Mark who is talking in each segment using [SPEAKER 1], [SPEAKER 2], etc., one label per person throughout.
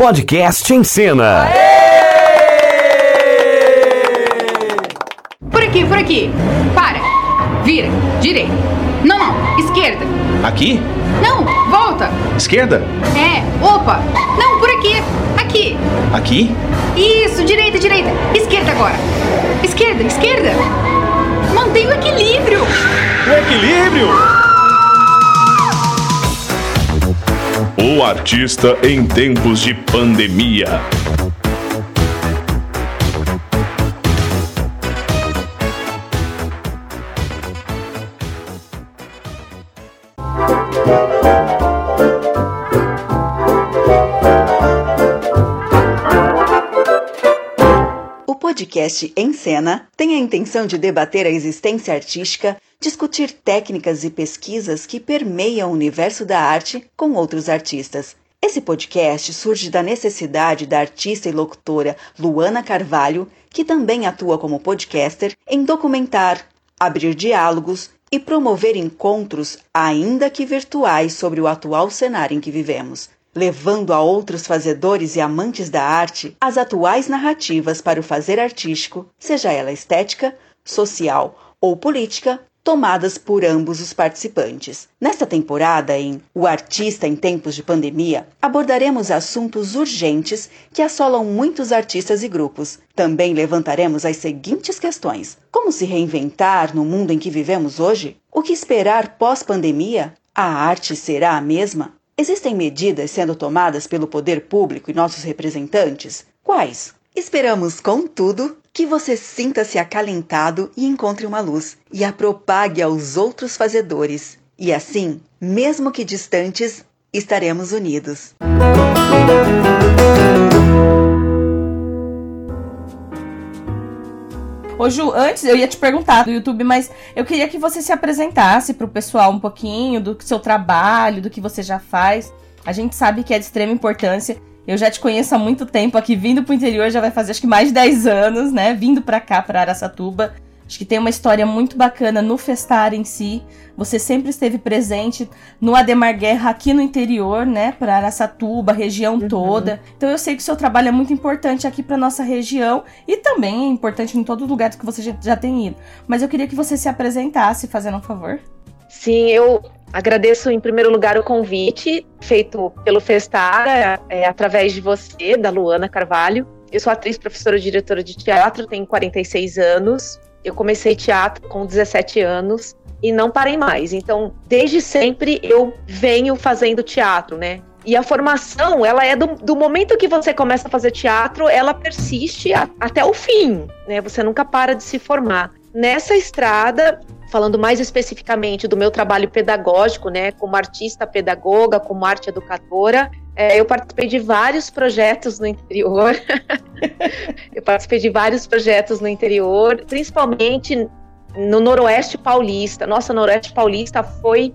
[SPEAKER 1] Podcast em Cena.
[SPEAKER 2] Por aqui, por aqui. Para. Vira. Direita. Não, não. Esquerda.
[SPEAKER 3] Aqui?
[SPEAKER 2] Não, volta.
[SPEAKER 3] Esquerda?
[SPEAKER 2] É. Opa. Não, por aqui. Aqui.
[SPEAKER 3] Aqui?
[SPEAKER 2] Isso, direita, direita. Esquerda agora. Esquerda, esquerda. Mantenha o equilíbrio.
[SPEAKER 3] O equilíbrio!
[SPEAKER 4] O artista em tempos de pandemia.
[SPEAKER 5] Podcast Em Cena tem a intenção de debater a existência artística, discutir técnicas e pesquisas que permeiam o universo da arte com outros artistas. Esse podcast surge da necessidade da artista e locutora Luana Carvalho, que também atua como podcaster, em documentar, abrir diálogos e promover encontros, ainda que virtuais, sobre o atual cenário em que vivemos levando a outros fazedores e amantes da arte as atuais narrativas para o fazer artístico, seja ela estética, social ou política, tomadas por ambos os participantes. Nesta temporada, em O Artista em Tempos de Pandemia, abordaremos assuntos urgentes que assolam muitos artistas e grupos. Também levantaremos as seguintes questões: como se reinventar no mundo em que vivemos hoje? O que esperar pós-pandemia? A arte será a mesma? Existem medidas sendo tomadas pelo poder público e nossos representantes? Quais? Esperamos, contudo, que você sinta-se acalentado e encontre uma luz e a propague aos outros fazedores. E assim, mesmo que distantes, estaremos unidos.
[SPEAKER 6] Ô Ju, antes eu ia te perguntar do YouTube, mas eu queria que você se apresentasse pro pessoal um pouquinho do seu trabalho, do que você já faz. A gente sabe que é de extrema importância. Eu já te conheço há muito tempo aqui, vindo pro interior, já vai fazer acho que mais de 10 anos, né? Vindo pra cá, pra Araçatuba. Acho que tem uma história muito bacana no Festar em si. Você sempre esteve presente no Ademar Guerra aqui no interior, né, para Araçatuba, região uhum. toda. Então eu sei que o seu trabalho é muito importante aqui para nossa região e também é importante em todos os lugares que você já tem ido. Mas eu queria que você se apresentasse, fazendo um favor.
[SPEAKER 7] Sim, eu agradeço em primeiro lugar o convite feito pelo Festar, é, é, através de você, da Luana Carvalho. Eu sou atriz, professora e diretora de teatro, tenho 46 anos. Eu comecei teatro com 17 anos e não parei mais. Então, desde sempre eu venho fazendo teatro, né? E a formação, ela é do, do momento que você começa a fazer teatro, ela persiste a, até o fim, né? Você nunca para de se formar. Nessa estrada, falando mais especificamente do meu trabalho pedagógico, né, como artista pedagoga, como arte educadora, é, eu participei de vários projetos no interior. eu participei de vários projetos no interior, principalmente no Noroeste Paulista. Nossa, Noroeste Paulista foi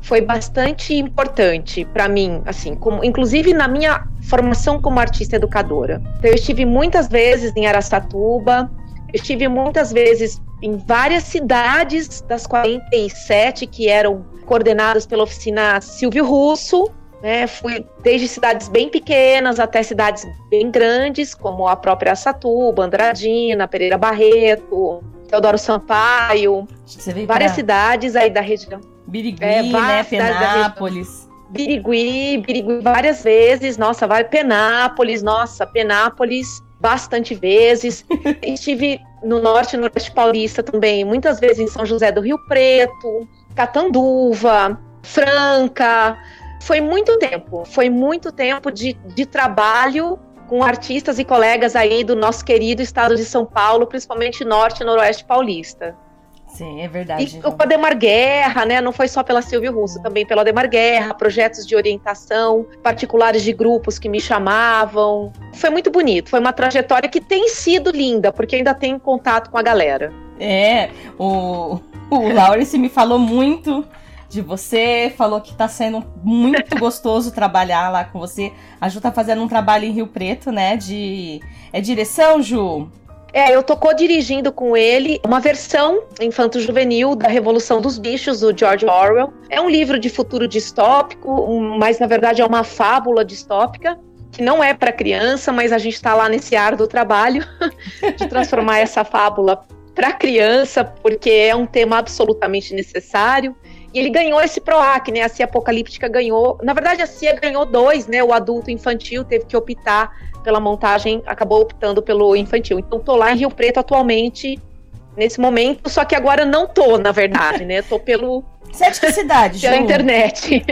[SPEAKER 7] foi bastante importante para mim, assim, como, inclusive na minha formação como artista educadora. Então, eu estive muitas vezes em Aracatuba, eu estive muitas vezes em várias cidades das 47 que eram coordenadas pela oficina Silvio Russo, né? Fui desde cidades bem pequenas até cidades bem grandes, como a própria Açatuba, Andradina, Pereira Barreto, Teodoro Sampaio, várias pra... cidades aí da região.
[SPEAKER 6] Birigui, é, né? Penápolis.
[SPEAKER 7] Birigui, Birigui várias vezes, nossa, vai Penápolis, nossa, Penápolis bastante vezes. Estive no norte e noroeste paulista também, muitas vezes em São José do Rio Preto, Catanduva, Franca. Foi muito tempo, foi muito tempo de, de trabalho com artistas e colegas aí do nosso querido estado de São Paulo, principalmente norte e noroeste paulista.
[SPEAKER 6] Sim, é verdade.
[SPEAKER 7] E o Ademar Guerra, né? Não foi só pela Silvio Russo, também pelo Ademar Guerra, projetos de orientação, particulares de grupos que me chamavam. Foi muito bonito, foi uma trajetória que tem sido linda, porque ainda tenho contato com a galera.
[SPEAKER 6] É, o, o Laurence me falou muito de você, falou que tá sendo muito gostoso trabalhar lá com você. A Ju tá fazendo um trabalho em Rio Preto, né? De. É direção, Ju?
[SPEAKER 7] É, eu tô co-dirigindo com ele uma versão infanto-juvenil da Revolução dos Bichos, do George Orwell. É um livro de futuro distópico, mas na verdade é uma fábula distópica. que não é para criança, mas a gente está lá nesse ar do trabalho de transformar essa fábula para criança, porque é um tema absolutamente necessário. E ele ganhou esse PROAC, né? A CIA Apocalíptica ganhou. Na verdade, a CIA ganhou dois, né? O adulto infantil teve que optar pela montagem, acabou optando pelo infantil. Então, tô lá em Rio Preto atualmente, nesse momento, só que agora não tô, na verdade, né? Tô pelo.
[SPEAKER 6] Você é de que cidade,
[SPEAKER 7] Pela internet.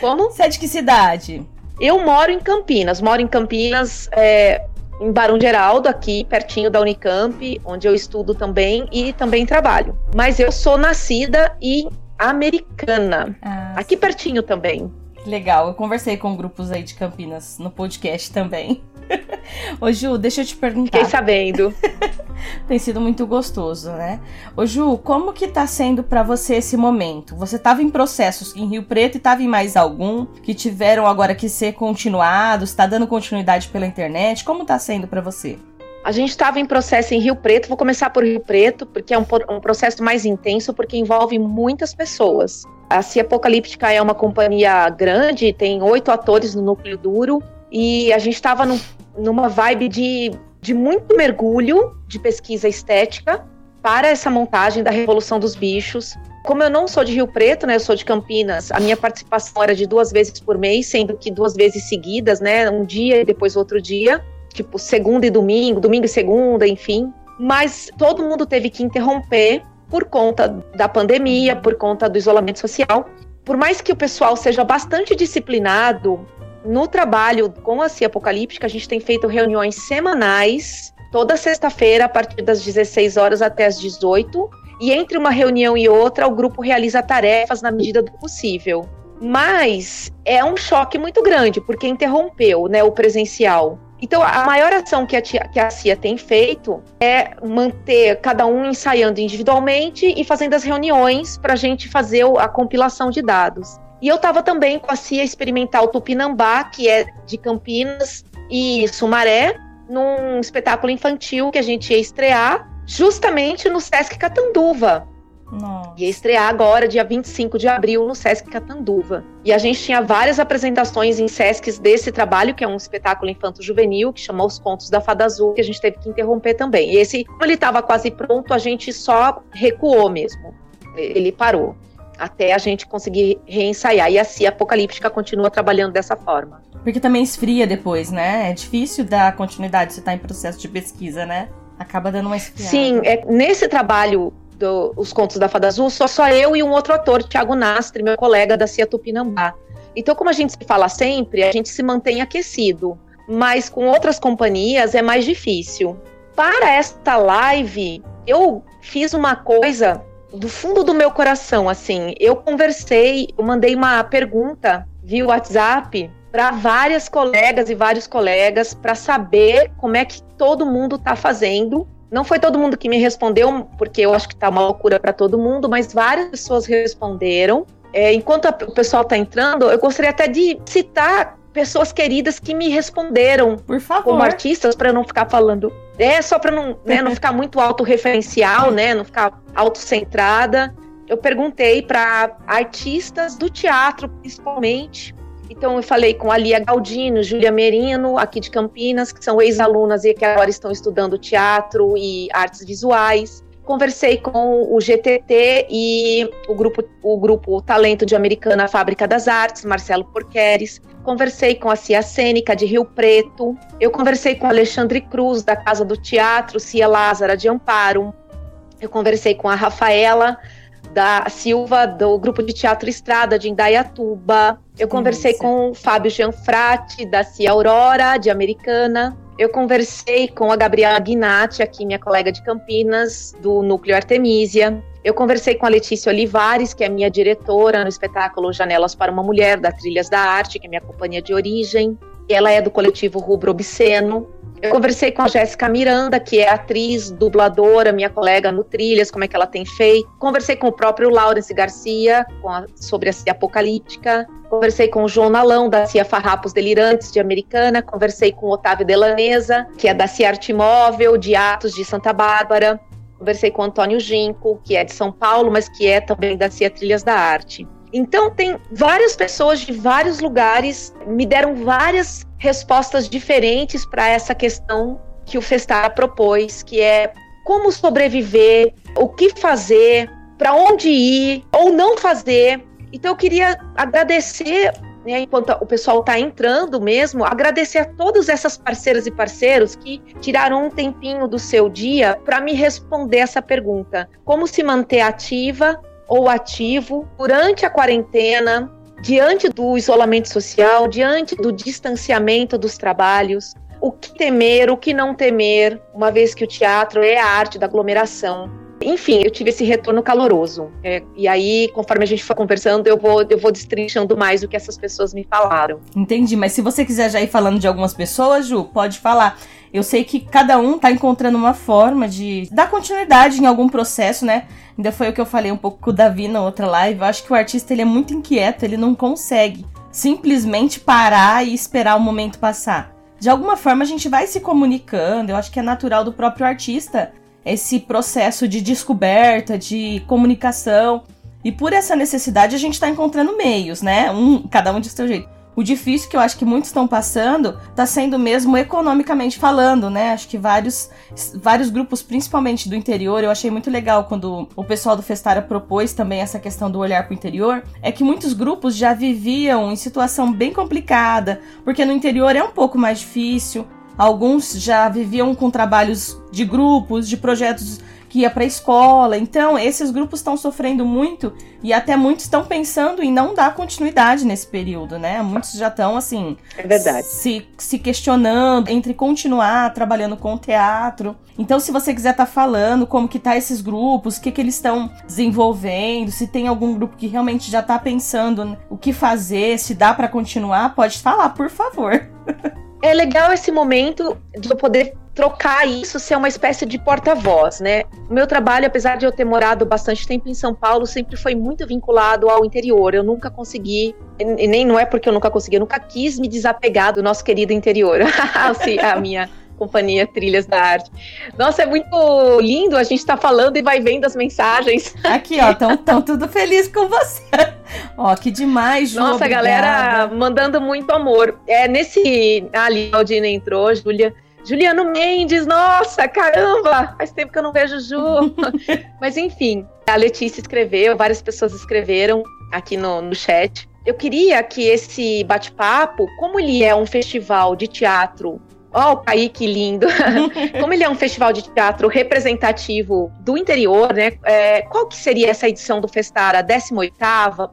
[SPEAKER 6] Como? Você é de que cidade?
[SPEAKER 7] Eu moro em Campinas, moro em Campinas, é, em Barão Geraldo, aqui pertinho da Unicamp, onde eu estudo também e também trabalho. Mas eu sou nascida em Americana, ah, aqui pertinho também.
[SPEAKER 6] Legal, eu conversei com grupos aí de Campinas no podcast também. Ô Ju, deixa eu te perguntar.
[SPEAKER 7] Fiquei sabendo.
[SPEAKER 6] Tem sido muito gostoso, né? Ô Ju, como que tá sendo para você esse momento? Você tava em processos em Rio Preto e tava em mais algum que tiveram agora que ser continuados? Está dando continuidade pela internet? Como tá sendo para você?
[SPEAKER 7] A gente estava em processo em Rio Preto, vou começar por Rio Preto, porque é um, um processo mais intenso, porque envolve muitas pessoas. A Cia Apocalíptica é uma companhia grande, tem oito atores no núcleo duro, e a gente estava num, numa vibe de, de muito mergulho de pesquisa estética para essa montagem da Revolução dos Bichos. Como eu não sou de Rio Preto, né, eu sou de Campinas, a minha participação era de duas vezes por mês, sendo que duas vezes seguidas, né, um dia e depois outro dia, tipo segunda e domingo, domingo e segunda, enfim. Mas todo mundo teve que interromper por conta da pandemia, por conta do isolamento social. Por mais que o pessoal seja bastante disciplinado no trabalho com a CIA Apocalíptica, a gente tem feito reuniões semanais, toda sexta-feira, a partir das 16 horas até as 18. E entre uma reunião e outra, o grupo realiza tarefas na medida do possível. Mas é um choque muito grande, porque interrompeu né, o presencial. Então, a maior ação que a, tia, que a CIA tem feito é manter cada um ensaiando individualmente e fazendo as reuniões para a gente fazer a compilação de dados. E eu estava também com a CIA Experimental Tupinambá, que é de Campinas e Sumaré, num espetáculo infantil que a gente ia estrear, justamente no Sesc Catanduva. Nossa. Ia estrear agora, dia 25 de abril, no Sesc Catanduva. E a gente tinha várias apresentações em Sescs desse trabalho, que é um espetáculo infanto-juvenil, que chama Os Contos da Fada Azul, que a gente teve que interromper também. E esse, como ele estava quase pronto, a gente só recuou mesmo. Ele parou até a gente conseguir reensaiar. E assim a Apocalíptica continua trabalhando dessa forma.
[SPEAKER 6] Porque também esfria depois, né? É difícil dar continuidade se está em processo de pesquisa, né? Acaba dando uma esfriada.
[SPEAKER 7] Sim, é, nesse trabalho do, Os Contos da Fada Azul, só, só eu e um outro ator, Thiago Nastre, meu colega da Cia Tupinambá. Então, como a gente se fala sempre, a gente se mantém aquecido. Mas com outras companhias é mais difícil. Para esta live, eu fiz uma coisa do fundo do meu coração, assim. Eu conversei, eu mandei uma pergunta via WhatsApp para várias colegas e vários colegas para saber como é que todo mundo está fazendo. Não foi todo mundo que me respondeu, porque eu acho que está uma loucura para todo mundo, mas várias pessoas responderam. É, enquanto a, o pessoal está entrando, eu gostaria até de citar pessoas queridas que me responderam
[SPEAKER 6] Por favor.
[SPEAKER 7] como artistas, para não ficar falando é só para não, né, não ficar muito autorreferencial, né, não ficar autocentrada. Eu perguntei para artistas do teatro, principalmente. Então, eu falei com a Lia Galdino, Júlia Merino, aqui de Campinas, que são ex-alunas e que agora estão estudando teatro e artes visuais. Conversei com o GTT e o grupo, o grupo Talento de Americana Fábrica das Artes, Marcelo Porqueres. Conversei com a Cia Cênica de Rio Preto. Eu conversei com Alexandre Cruz, da Casa do Teatro, Cia Lázara de Amparo. Eu conversei com a Rafaela da Silva, do Grupo de Teatro Estrada de Indaiatuba. Eu conversei Nossa. com o Fábio Gianfrati, da Cia Aurora, de Americana. Eu conversei com a Gabriela Guinatti, aqui minha colega de Campinas, do Núcleo Artemisia. Eu conversei com a Letícia Olivares, que é minha diretora no espetáculo Janelas para uma Mulher, da Trilhas da Arte, que é minha companhia de origem. Ela é do coletivo Rubro Obsceno. Eu conversei com a Jéssica Miranda, que é atriz, dubladora, minha colega no Trilhas, como é que ela tem feito. Conversei com o próprio Laurence Garcia a, sobre a Cia Apocalíptica. Conversei com o João Nalão, da Cia Farrapos Delirantes, de Americana. Conversei com o Otávio Delanesa, que é da Cia Arte Móvel, de Atos, de Santa Bárbara. Conversei com o Antônio Ginco, que é de São Paulo, mas que é também da Cia Trilhas da Arte. Então, tem várias pessoas de vários lugares me deram várias respostas diferentes para essa questão que o Festara propôs, que é como sobreviver, o que fazer, para onde ir ou não fazer. Então, eu queria agradecer né, enquanto o pessoal está entrando mesmo, agradecer a todas essas parceiras e parceiros que tiraram um tempinho do seu dia para me responder essa pergunta: como se manter ativa ou ativo durante a quarentena, diante do isolamento social, diante do distanciamento dos trabalhos, o que temer, o que não temer, uma vez que o teatro é a arte da aglomeração. Enfim, eu tive esse retorno caloroso. É, e aí, conforme a gente for conversando, eu vou, eu vou destrinchando mais o que essas pessoas me falaram.
[SPEAKER 6] Entendi, mas se você quiser já ir falando de algumas pessoas, Ju, pode falar. Eu sei que cada um tá encontrando uma forma de dar continuidade em algum processo, né? Ainda foi o que eu falei um pouco com o Davi na outra live. Eu acho que o artista ele é muito inquieto, ele não consegue simplesmente parar e esperar o momento passar. De alguma forma a gente vai se comunicando, eu acho que é natural do próprio artista esse processo de descoberta, de comunicação. E por essa necessidade a gente está encontrando meios, né? Um, cada um de seu jeito. O difícil que eu acho que muitos estão passando está sendo mesmo economicamente falando, né? Acho que vários, vários grupos, principalmente do interior, eu achei muito legal quando o pessoal do Festara propôs também essa questão do olhar para o interior, é que muitos grupos já viviam em situação bem complicada, porque no interior é um pouco mais difícil, Alguns já viviam com trabalhos de grupos, de projetos que ia para a escola. Então, esses grupos estão sofrendo muito e até muitos estão pensando em não dar continuidade nesse período, né? Muitos já estão assim,
[SPEAKER 7] é verdade.
[SPEAKER 6] Se, se questionando entre continuar trabalhando com o teatro. Então, se você quiser estar tá falando como que tá esses grupos, o que que eles estão desenvolvendo, se tem algum grupo que realmente já está pensando o que fazer, se dá para continuar, pode falar, por favor.
[SPEAKER 7] é legal esse momento de eu poder trocar isso, ser uma espécie de porta-voz, né? O meu trabalho, apesar de eu ter morado bastante tempo em São Paulo, sempre foi muito vinculado ao interior. Eu nunca consegui, e nem não é porque eu nunca consegui, eu nunca quis me desapegar do nosso querido interior. a minha companhia Trilhas da Arte. Nossa, é muito lindo, a gente tá falando e vai vendo as mensagens.
[SPEAKER 6] Aqui, ó, tão, tão tudo feliz com você. Ó, que demais, Ju,
[SPEAKER 7] Nossa,
[SPEAKER 6] obrigada.
[SPEAKER 7] galera mandando muito amor. É nesse... Ali, a Aldina entrou, Júlia... Juliano Mendes, nossa, caramba! Faz tempo que eu não vejo Ju. Mas enfim, a Letícia escreveu, várias pessoas escreveram aqui no, no chat. Eu queria que esse bate-papo, como ele é um festival de teatro Ó, oh, o Kaique lindo. Como ele é um festival de teatro representativo do interior, né? É, qual que seria essa edição do Festara? 18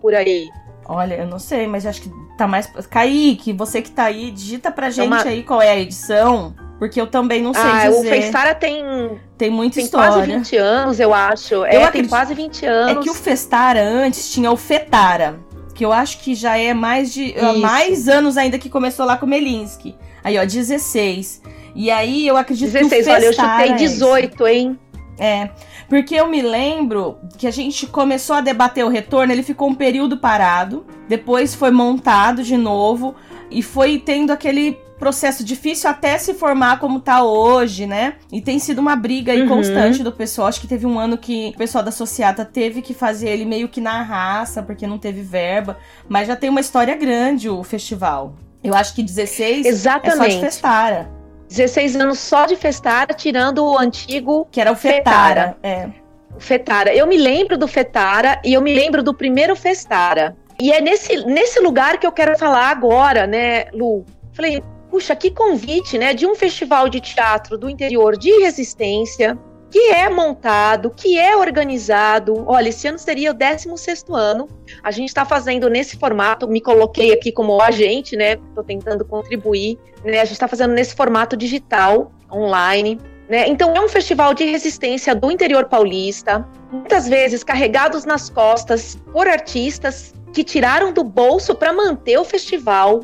[SPEAKER 7] por aí?
[SPEAKER 6] Olha, eu não sei, mas acho que tá mais. Kaique, você que tá aí, digita pra gente Uma... aí qual é a edição. Porque eu também não sei ah, dizer.
[SPEAKER 7] O Festara tem.
[SPEAKER 6] Tem muita
[SPEAKER 7] tem
[SPEAKER 6] história.
[SPEAKER 7] quase 20 anos, eu acho. Eu é, acredito... tem quase 20 anos.
[SPEAKER 6] É que o Festara antes tinha o Fetara. Que eu acho que já é mais de. Isso. Mais anos ainda que começou lá com o Melinski. Aí, ó, 16. E aí eu acredito
[SPEAKER 7] 16, que o olha, eu chutei 18, hein?
[SPEAKER 6] É, porque eu me lembro que a gente começou a debater o retorno, ele ficou um período parado, depois foi montado de novo e foi tendo aquele processo difícil até se formar como tá hoje, né? E tem sido uma briga aí uhum. constante do pessoal. Acho que teve um ano que o pessoal da Sociata teve que fazer ele meio que na raça, porque não teve verba, mas já tem uma história grande o festival. Eu acho que 16
[SPEAKER 7] Exatamente.
[SPEAKER 6] é só de Festara.
[SPEAKER 7] 16 anos só de Festara, tirando o antigo.
[SPEAKER 6] Que era o Fetara. Fetara.
[SPEAKER 7] É. Fetara. Eu me lembro do Fetara e eu me lembro do primeiro Festara. E é nesse, nesse lugar que eu quero falar agora, né, Lu? Falei, puxa, que convite, né, de um festival de teatro do interior de resistência, que é montado, que é organizado. Olha, esse ano seria o 16 ano. A gente está fazendo nesse formato, me coloquei aqui como agente, né? Estou tentando contribuir. Né? A gente está fazendo nesse formato digital, online. Né? Então, é um festival de resistência do interior paulista, muitas vezes carregados nas costas por artistas que tiraram do bolso para manter o festival.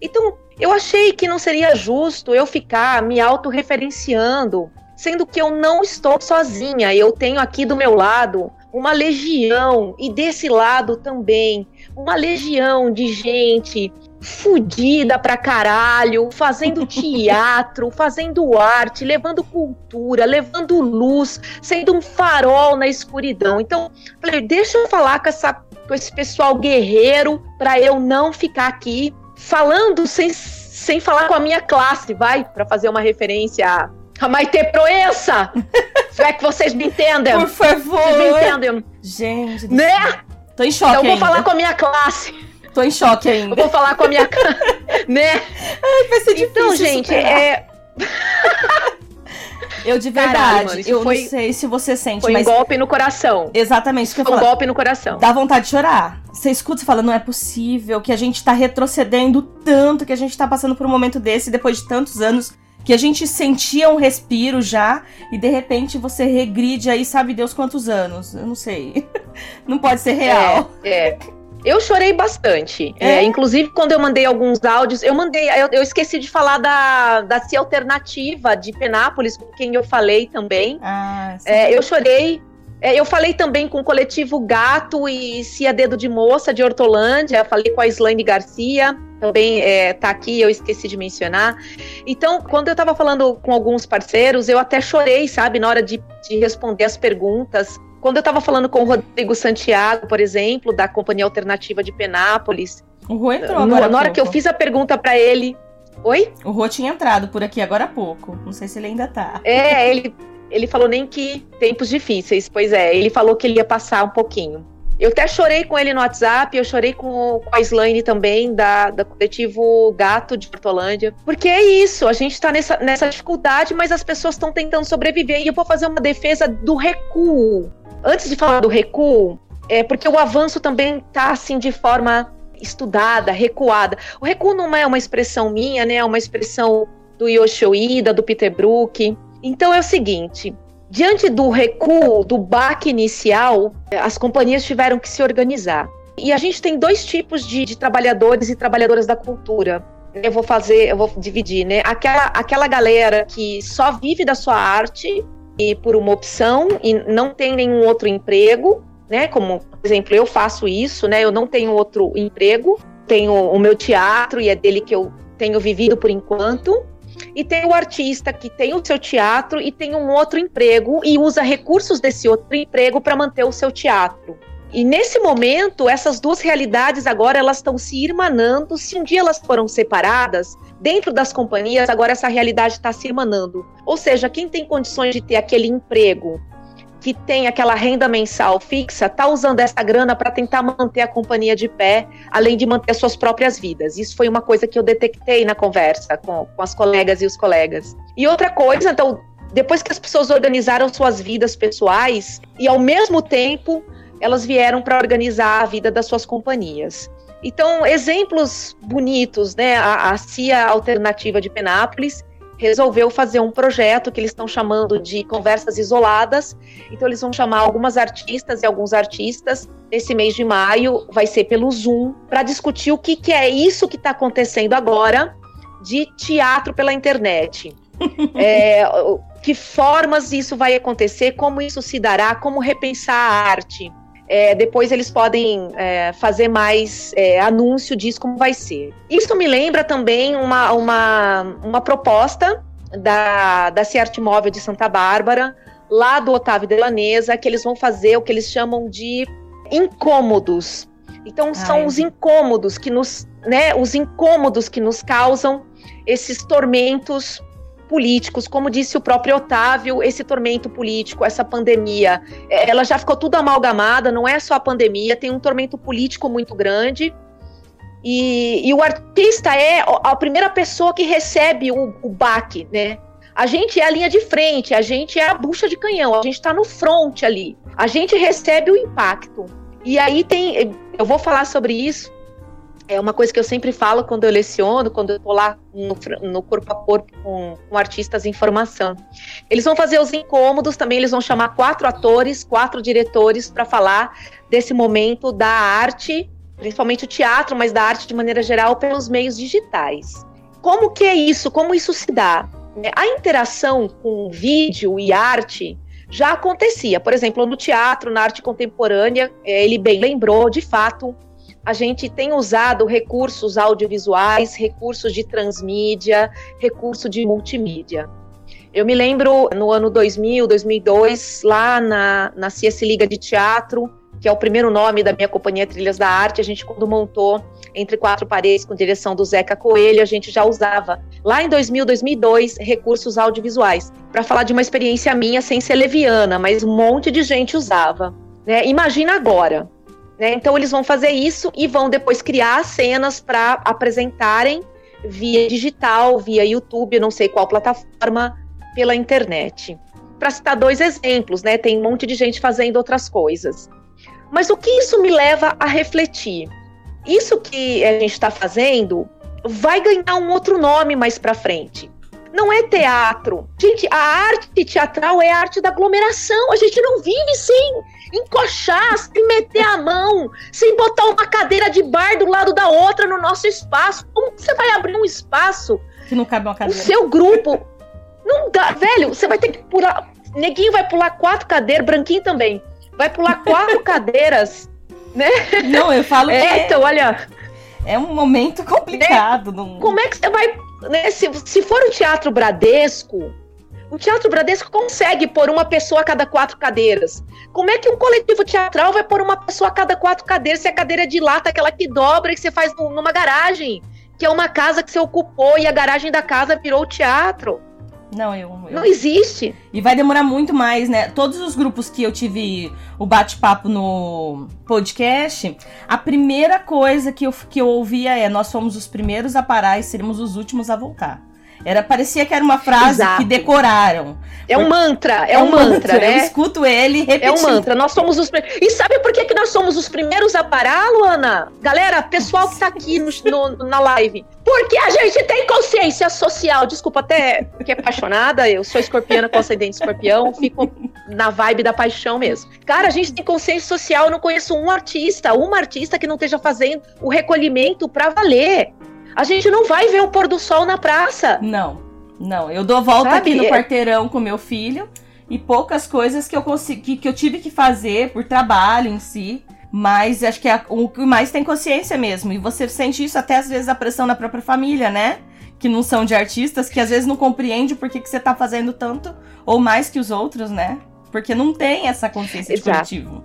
[SPEAKER 7] Então, eu achei que não seria justo eu ficar me autorreferenciando sendo que eu não estou sozinha, eu tenho aqui do meu lado uma legião e desse lado também uma legião de gente fudida pra caralho, fazendo teatro, fazendo arte, levando cultura, levando luz, sendo um farol na escuridão. Então, falei, deixa eu falar com essa com esse pessoal guerreiro, para eu não ficar aqui falando sem, sem falar com a minha classe, vai, para fazer uma referência a, a Maite Proença. é que vocês me entendem.
[SPEAKER 6] Por favor.
[SPEAKER 7] Vocês me entendem.
[SPEAKER 6] Gente,
[SPEAKER 7] né?
[SPEAKER 6] Tô em choque.
[SPEAKER 7] Então eu vou
[SPEAKER 6] ainda.
[SPEAKER 7] falar com a minha classe.
[SPEAKER 6] Tô em choque ainda.
[SPEAKER 7] Eu vou falar com a minha né?
[SPEAKER 6] Ai, vai ser difícil.
[SPEAKER 7] Então, gente,
[SPEAKER 6] superar.
[SPEAKER 7] é,
[SPEAKER 6] Eu de
[SPEAKER 7] Caralho,
[SPEAKER 6] verdade,
[SPEAKER 7] isso
[SPEAKER 6] eu
[SPEAKER 7] foi-
[SPEAKER 6] não sei se você sente,
[SPEAKER 7] foi um
[SPEAKER 6] mas
[SPEAKER 7] golpe no coração.
[SPEAKER 6] exatamente isso que eu
[SPEAKER 7] Foi um golpe no coração.
[SPEAKER 6] Dá vontade de chorar. Você escuta e fala, não é possível que a gente tá retrocedendo tanto, que a gente tá passando por um momento desse depois de tantos anos, que a gente sentia um respiro já, e de repente você regride aí, sabe Deus quantos anos. Eu não sei. Não pode ser real.
[SPEAKER 7] É, é. Eu chorei bastante.
[SPEAKER 6] É?
[SPEAKER 7] É, inclusive, quando eu mandei alguns áudios, eu mandei. Eu, eu esqueci de falar da, da CIA Alternativa de Penápolis, com quem eu falei também.
[SPEAKER 6] Ah.
[SPEAKER 7] É, eu chorei. É, eu falei também com o coletivo Gato e Cia Dedo de Moça de Hortolândia. Falei com a Slaine Garcia, também é, tá aqui, eu esqueci de mencionar. Então, quando eu tava falando com alguns parceiros, eu até chorei, sabe, na hora de, de responder as perguntas. Quando eu tava falando com o Rodrigo Santiago, por exemplo, da Companhia Alternativa de Penápolis,
[SPEAKER 6] O Rô entrou
[SPEAKER 7] no-
[SPEAKER 6] agora há
[SPEAKER 7] na hora que eu
[SPEAKER 6] pouco.
[SPEAKER 7] fiz a pergunta para ele. Oi?
[SPEAKER 6] O Rô tinha entrado por aqui agora há pouco. Não sei se ele ainda tá.
[SPEAKER 7] É, ele, ele falou nem que tempos difíceis. Pois é, ele falou que ele ia passar um pouquinho. Eu até chorei com ele no WhatsApp, eu chorei com, com a Slaine também, da, da coletivo Gato de Portolândia. Porque é isso, a gente tá nessa, nessa dificuldade, mas as pessoas estão tentando sobreviver. E eu vou fazer uma defesa do recuo. Antes de falar do recuo, é porque o avanço também tá assim de forma estudada, recuada. O recuo não é uma expressão minha, né? É uma expressão do Yoshio Ida, do Peter Brook. Então é o seguinte: diante do recuo, do baque inicial, as companhias tiveram que se organizar. E a gente tem dois tipos de, de trabalhadores e trabalhadoras da cultura. Eu vou fazer, eu vou dividir, né? Aquela, aquela galera que só vive da sua arte e por uma opção e não tem nenhum outro emprego, né? Como, por exemplo, eu faço isso, né? Eu não tenho outro emprego, tenho o meu teatro e é dele que eu tenho vivido por enquanto. E tem o artista que tem o seu teatro e tem um outro emprego e usa recursos desse outro emprego para manter o seu teatro. E nesse momento, essas duas realidades agora elas estão se irmanando. Se um dia elas foram separadas, dentro das companhias, agora essa realidade está se irmanando. Ou seja, quem tem condições de ter aquele emprego que tem aquela renda mensal fixa, está usando essa grana para tentar manter a companhia de pé, além de manter suas próprias vidas. Isso foi uma coisa que eu detectei na conversa com, com as colegas e os colegas. E outra coisa, então, depois que as pessoas organizaram suas vidas pessoais e ao mesmo tempo elas vieram para organizar a vida das suas companhias. Então, exemplos bonitos, né? A, a CIA Alternativa de Penápolis resolveu fazer um projeto que eles estão chamando de conversas isoladas. Então, eles vão chamar algumas artistas e alguns artistas. Nesse mês de maio, vai ser pelo Zoom, para discutir o que, que é isso que está acontecendo agora de teatro pela internet. É, que formas isso vai acontecer, como isso se dará, como repensar a arte. É, depois eles podem é, fazer mais é, anúncio disso, como vai ser. Isso me lembra também uma, uma, uma proposta da, da Ciarte Móvel de Santa Bárbara, lá do Otávio Delanesa, que eles vão fazer o que eles chamam de incômodos. Então são
[SPEAKER 6] Ai.
[SPEAKER 7] os incômodos que nos, né, os incômodos que nos causam esses tormentos políticos, como disse o próprio Otávio, esse tormento político, essa pandemia, eh, ela já ficou tudo amalgamada, não é só a pandemia, tem um tormento político muito grande. E, e o artista é a primeira pessoa que recebe o, o baque, né? A gente é a linha de frente, a gente é a bucha de canhão, a gente está no front ali. A gente recebe o impacto. E aí tem, eu vou falar sobre isso. É uma coisa que eu sempre falo quando eu leciono, quando eu tô lá no, no corpo a corpo com, com artistas em formação. Eles vão fazer os incômodos também, eles vão chamar quatro atores, quatro diretores para falar desse momento da arte, principalmente o teatro, mas da arte de maneira geral pelos meios digitais. Como que é isso? Como isso se dá? É, A interação com vídeo e arte já acontecia. Por exemplo, no teatro, na arte contemporânea, eh, ele bem lembrou, de fato, a gente tem usado recursos audiovisuais, recursos de transmídia, recurso de multimídia. Eu me lembro no ano 2000, 2002, lá na, na CS Liga de Teatro, que é o primeiro nome da minha companhia Trilhas da Arte. A gente, quando montou Entre Quatro Paredes, com direção do Zeca Coelho, a gente já usava, lá em 2000, 2002, recursos audiovisuais, para falar de uma experiência minha sem ser leviana, mas um monte de gente usava. Né? Imagina agora. Né? Então, eles vão fazer isso e vão depois criar cenas para apresentarem via digital, via YouTube, não sei qual plataforma, pela internet. Para citar dois exemplos, né? Tem um monte de gente fazendo outras coisas. Mas o que isso me leva a refletir? Isso que a gente está fazendo vai ganhar um outro nome mais para frente. Não é teatro. Gente, a arte teatral é a arte da aglomeração. A gente não vive sem encoxar, sem meter a mão, sem botar uma cadeira de bar do lado da outra no nosso espaço. Como você vai abrir um espaço?
[SPEAKER 6] Que não cabe uma cadeira.
[SPEAKER 7] O seu grupo. Não dá, velho, você vai ter que pular. Neguinho vai pular quatro cadeiras, branquinho também vai pular quatro cadeiras, né?
[SPEAKER 6] Não, eu falo
[SPEAKER 7] é,
[SPEAKER 6] que é,
[SPEAKER 7] então, olha,
[SPEAKER 6] é um momento complicado.
[SPEAKER 7] Né? Não... Como é que você vai, né? Se, se for o Teatro Bradesco, o Teatro Bradesco consegue pôr uma pessoa a cada quatro cadeiras. Como é que um coletivo teatral vai pôr uma pessoa a cada quatro cadeiras se a cadeira é de lata, aquela que dobra e que você faz numa garagem? Que é uma casa que você ocupou e a garagem da casa virou teatro.
[SPEAKER 6] Não, eu, eu,
[SPEAKER 7] Não existe.
[SPEAKER 6] E vai demorar muito mais, né? Todos os grupos que eu tive o bate-papo no podcast, a primeira coisa que eu, que eu ouvia é: nós fomos os primeiros a parar e seremos os últimos a voltar. Era, parecia que era uma frase Exato. que decoraram.
[SPEAKER 7] É um mantra, é, é um mantra, mantra, né?
[SPEAKER 6] Eu escuto ele repetindo.
[SPEAKER 7] É um mantra, nós somos os E sabe por que, que nós somos os primeiros a parar, Luana? Galera, pessoal que tá aqui no, no, na live. Porque a gente tem consciência social. Desculpa até porque é apaixonada, eu sou escorpiana com ascendente escorpião, fico na vibe da paixão mesmo. Cara, a gente tem consciência social, eu não conheço um artista, uma artista que não esteja fazendo o recolhimento para valer. A gente não vai ver o pôr do sol na praça.
[SPEAKER 6] Não, não. Eu dou volta Sabe? aqui no quarteirão com meu filho e poucas coisas que eu consegui, que eu tive que fazer por trabalho em si. Mas acho que é o que mais tem consciência mesmo. E você sente isso até às vezes a pressão na própria família, né? Que não são de artistas, que às vezes não compreende por que, que você tá fazendo tanto ou mais que os outros, né? Porque não tem essa consciência Exato. de coletivo.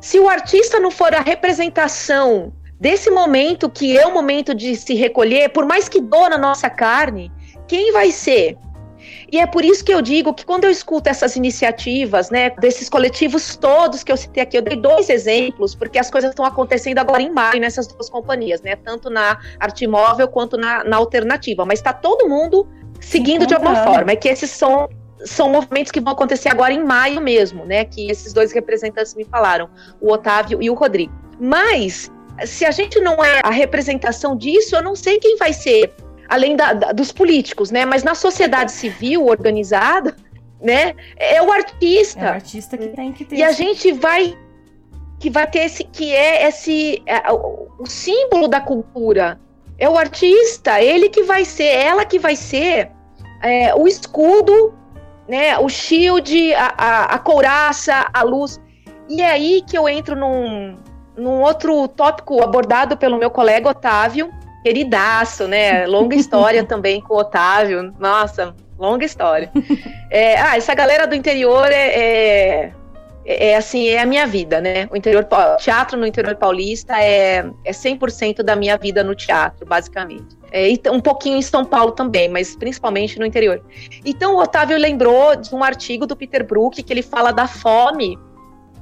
[SPEAKER 7] Se o artista não for a representação desse momento que é o momento de se recolher, por mais que doa na nossa carne, quem vai ser? E é por isso que eu digo que quando eu escuto essas iniciativas, né, desses coletivos todos que eu citei aqui, eu dei dois exemplos, porque as coisas estão acontecendo agora em maio nessas duas companhias, né, tanto na arte móvel quanto na, na alternativa, mas está todo mundo seguindo de alguma forma. É que esses são são movimentos que vão acontecer agora em maio mesmo, né? Que esses dois representantes me falaram, o Otávio e o Rodrigo. Mas se a gente não é a representação disso, eu não sei quem vai ser, além da, da, dos políticos, né? Mas na sociedade civil organizada, né? É o artista. É
[SPEAKER 6] o artista que tem que ter.
[SPEAKER 7] E a gente vai que vai ter esse que é esse é, o, o símbolo da cultura. É o artista, ele que vai ser, ela que vai ser é, o escudo, né? O shield, a, a, a couraça, a luz. E é aí que eu entro num, num outro tópico abordado pelo meu colega Otávio, queridaço, né? Longa história também com o Otávio. Nossa, longa história. É, ah, essa galera do interior é, é, é, assim, é a minha vida, né? O interior, teatro no interior paulista é, é 100% da minha vida no teatro, basicamente. É, um pouquinho em São Paulo também, mas principalmente no interior. Então, o Otávio lembrou de um artigo do Peter Brook que ele fala da fome